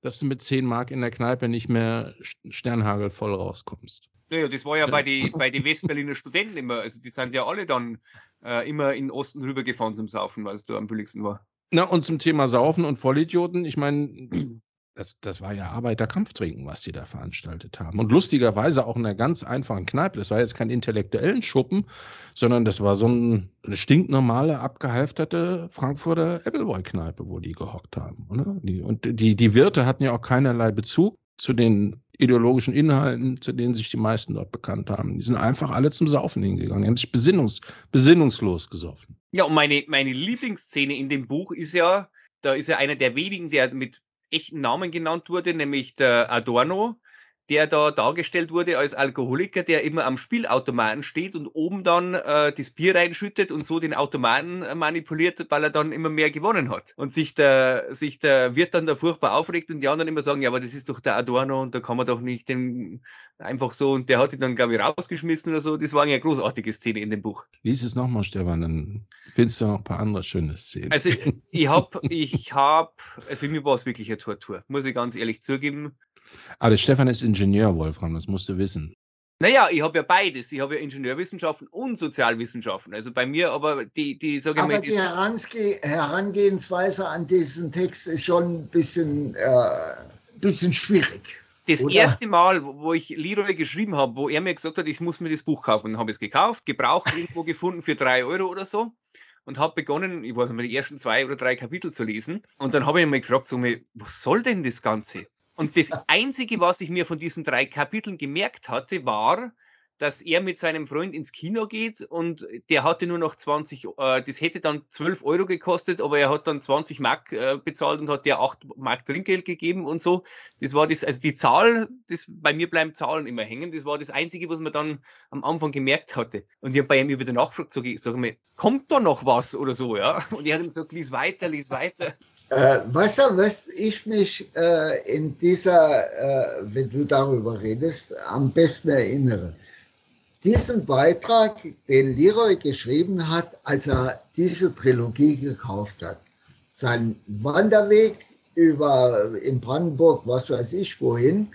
dass du mit 10 Mark in der Kneipe nicht mehr Sternhagel voll rauskommst. Naja, das war ja bei den bei die Westberliner Studenten immer. Also die sind ja alle dann äh, immer in den Osten rübergefahren zum Saufen, weil es da am billigsten war. Na, und zum Thema Saufen und Vollidioten, ich meine, das, das war ja Arbeiterkampftrinken, was die da veranstaltet haben. Und lustigerweise auch in einer ganz einfachen Kneipe. Das war jetzt kein intellektuellen Schuppen, sondern das war so ein, eine stinknormale, abgehalfterte Frankfurter Appleboy-Kneipe, wo die gehockt haben. Oder? Die, und die, die Wirte hatten ja auch keinerlei Bezug zu den ideologischen Inhalten, zu denen sich die meisten dort bekannt haben. Die sind einfach alle zum Saufen hingegangen. Die haben sich besinnungs, besinnungslos gesoffen. Ja, und meine, meine Lieblingsszene in dem Buch ist ja, da ist ja einer der wenigen, der mit echten Namen genannt wurde, nämlich der Adorno, der da dargestellt wurde als Alkoholiker, der immer am Spielautomaten steht und oben dann äh, das Bier reinschüttet und so den Automaten äh, manipuliert, weil er dann immer mehr gewonnen hat. Und sich der, sich der Wirt dann da furchtbar aufregt und die anderen immer sagen, ja, aber das ist doch der Adorno und da kann man doch nicht den einfach so und der hat ihn dann, glaube ich, rausgeschmissen oder so. Das war eine großartige Szene in dem Buch. Lies es nochmal, Stefan, dann findest du noch ein paar andere schöne Szenen. Also ich habe, ich habe, für mich war es wirklich eine Tortur, muss ich ganz ehrlich zugeben. Aber der Stefan ist Ingenieur, Wolfram, das musst du wissen. Naja, ich habe ja beides. Ich habe ja Ingenieurwissenschaften und Sozialwissenschaften. Also bei mir, aber die, die sage ich mal. Aber die Herange Herangehensweise an diesen Text ist schon ein bisschen, äh, bisschen schwierig. Das oder? erste Mal, wo ich Leroy geschrieben habe, wo er mir gesagt hat, ich muss mir das Buch kaufen, dann habe ich es gekauft, gebraucht, irgendwo gefunden für drei Euro oder so und habe begonnen, ich weiß nicht, die ersten zwei oder drei Kapitel zu lesen. Und dann habe ich mir gefragt, so, was soll denn das Ganze? Und das Einzige, was ich mir von diesen drei Kapiteln gemerkt hatte, war, dass er mit seinem Freund ins Kino geht und der hatte nur noch 20, äh, das hätte dann 12 Euro gekostet, aber er hat dann 20 Mark äh, bezahlt und hat der 8 Mark Trinkgeld gegeben und so. Das war das, also die Zahl, das, bei mir bleiben Zahlen immer hängen, das war das Einzige, was man dann am Anfang gemerkt hatte. Und ich habe bei ihm über den nachgefragt, sage ich, sag mir, kommt da noch was oder so, ja? Und er hat ihm gesagt, lies weiter, lies weiter. Äh, du, was ich mich äh, in dieser, äh, wenn du darüber redest, am besten erinnere? Diesen Beitrag, den Leroy geschrieben hat, als er diese Trilogie gekauft hat. Sein Wanderweg über in Brandenburg, was weiß ich wohin,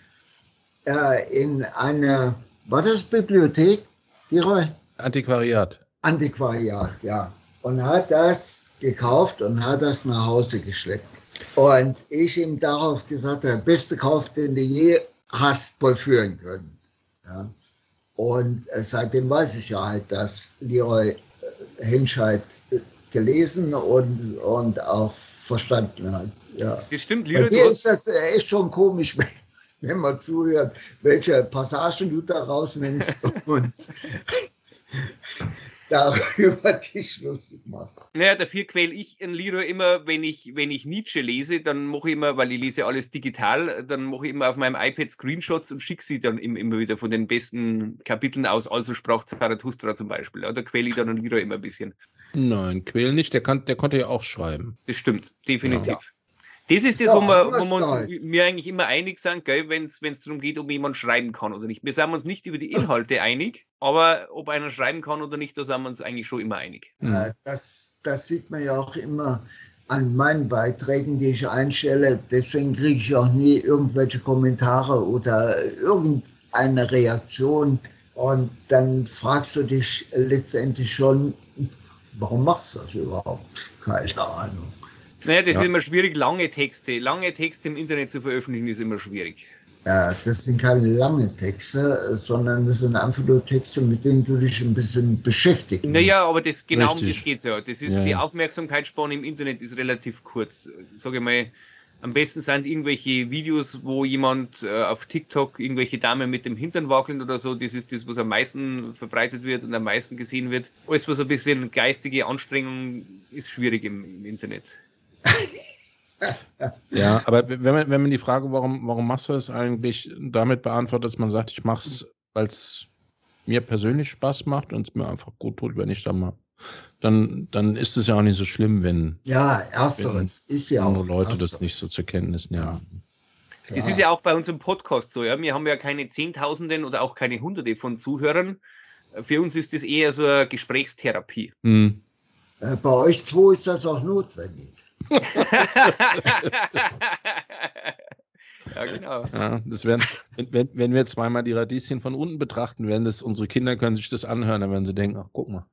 äh, in eine, war das Bibliothek, Leroy? Antiquariat. Antiquariat, ja. Und hat das gekauft und hat das nach Hause geschleppt. Und ich ihm darauf gesagt, der beste Kauf, den du je hast vollführen können. Ja. Und äh, seitdem weiß ich ja halt, dass Leroy äh, Henscheid äh, gelesen und, und auch verstanden hat. Ja. Stimmt, Leroy. Bei ist das echt schon komisch, wenn man zuhört, welche Passagen du da rausnimmst und darüber dich lustig machst. Naja, dafür quäle ich ein Leroy immer, wenn ich, wenn ich Nietzsche lese, dann mache ich immer, weil ich lese alles digital, dann mache ich immer auf meinem iPad Screenshots und schicke sie dann immer wieder von den besten Kapiteln aus, also sprach Zarathustra zum Beispiel. Ja, da quäle ich dann ein Leroy immer ein bisschen. Nein, quäl nicht, der, kann, der konnte ja auch schreiben. Das stimmt, definitiv. Ja. Das ist das, wo wir, wo wir mir eigentlich immer einig sind, wenn es darum geht, ob jemand schreiben kann oder nicht. Wir sind uns nicht über die Inhalte einig, aber ob einer schreiben kann oder nicht, da sind wir uns eigentlich schon immer einig. Ja, das, das sieht man ja auch immer an meinen Beiträgen, die ich einstelle. Deswegen kriege ich auch nie irgendwelche Kommentare oder irgendeine Reaktion. Und dann fragst du dich letztendlich schon, warum machst du das überhaupt? Keine Ahnung. Naja, das ja. ist immer schwierig, lange Texte. Lange Texte im Internet zu veröffentlichen ist immer schwierig. Ja, das sind keine langen Texte, sondern das sind einfach nur Texte, mit denen du dich ein bisschen beschäftigst. Naja, aber das, genau Richtig. um das geht's ja. Das ist, ja. die Aufmerksamkeitsspanne im Internet ist relativ kurz. Sage ich mal, am besten sind irgendwelche Videos, wo jemand äh, auf TikTok irgendwelche Damen mit dem Hintern wackeln oder so. Das ist das, was am meisten verbreitet wird und am meisten gesehen wird. Alles, was ein bisschen geistige Anstrengung ist, schwierig im, im Internet. ja, aber wenn man, wenn man die Frage, warum, warum machst du das eigentlich, damit beantwortet, dass man sagt, ich mache es, weil es mir persönlich Spaß macht und es mir einfach gut tut, wenn ich da mal, dann, dann ist es ja auch nicht so schlimm, wenn, Ja, ersteres ist ja auch. andere Leute das ersteres. nicht so zur Kenntnis nehmen. Das Klar. ist ja auch bei unserem Podcast so, ja. Wir haben ja keine Zehntausenden oder auch keine Hunderte von Zuhörern. Für uns ist das eher so eine Gesprächstherapie. Hm. Äh, Bei euch zwei ist das auch notwendig. ja, genau. Ja, das werden, wenn, wenn, wir zweimal die Radieschen von unten betrachten, werden das, unsere Kinder können sich das anhören, dann werden sie denken, ach, guck mal.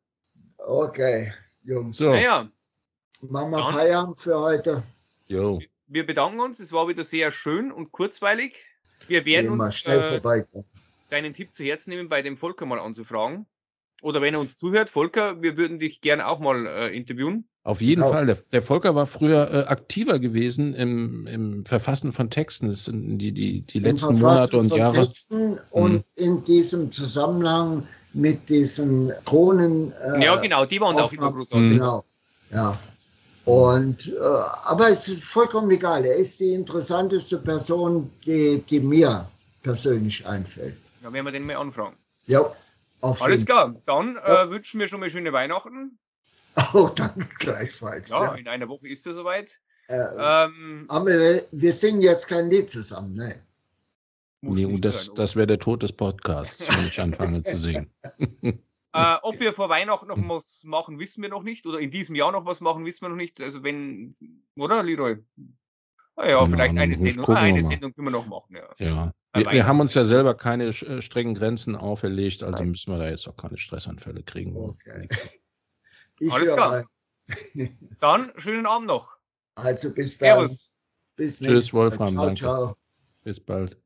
Okay, Jungs. So. Naja, Machen wir Feierabend für heute. Jo. wir bedanken uns. Es war wieder sehr schön und kurzweilig. Wir werden uns schnell äh, deinen Tipp zu Herzen nehmen, bei dem Volker mal anzufragen. Oder wenn er uns zuhört, Volker, wir würden dich gerne auch mal äh, interviewen. Auf jeden Genau. Fall. Der, der Volker war früher äh, aktiver gewesen im, im Verfassen von Texten. Das sind die, die, die Im letzten Monate und von Jahre. Mhm. Texten und in diesem Zusammenhang mit diesen Kronen. äh, ja, genau, die waren auch immer großartig. Genau. Ja. Und, äh, aber es ist vollkommen egal. Er ist die interessanteste Person, die, die mir persönlich einfällt. Ja, werden wir den mal anfragen. Ja, auf Alles jeden klar, dann Ja. äh, wünschen wir schon mal schöne Weihnachten. Oh, danke gleichfalls. Ja, Ja. in einer Woche ist es soweit. Äh, Ähm, aber wir, singen jetzt kein Lied zusammen, ne? Nee, und das, das wäre der Tod des Podcasts, wenn ich anfange zu singen. Äh, ob wir vor Weihnachten noch was machen, wissen wir noch nicht. Oder in diesem Jahr noch was machen, wissen wir noch nicht. Also wenn, oder Leroy? Ah ja, Keine vielleicht eine Sendung. gucken Ah, wir eine. Sendung können wir noch machen, ja. Ja. Wir, wir haben uns ja selber keine äh, strengen Grenzen auferlegt, also Nein. müssen wir da jetzt auch keine Stressanfälle kriegen. Okay. Ich Alles klar. rein. Dann schönen Abend noch. Also bis dann. Servus. Bis Tschüss, nächstes Mal. Wolfram, Ciao, danke. ciao. Bis bald.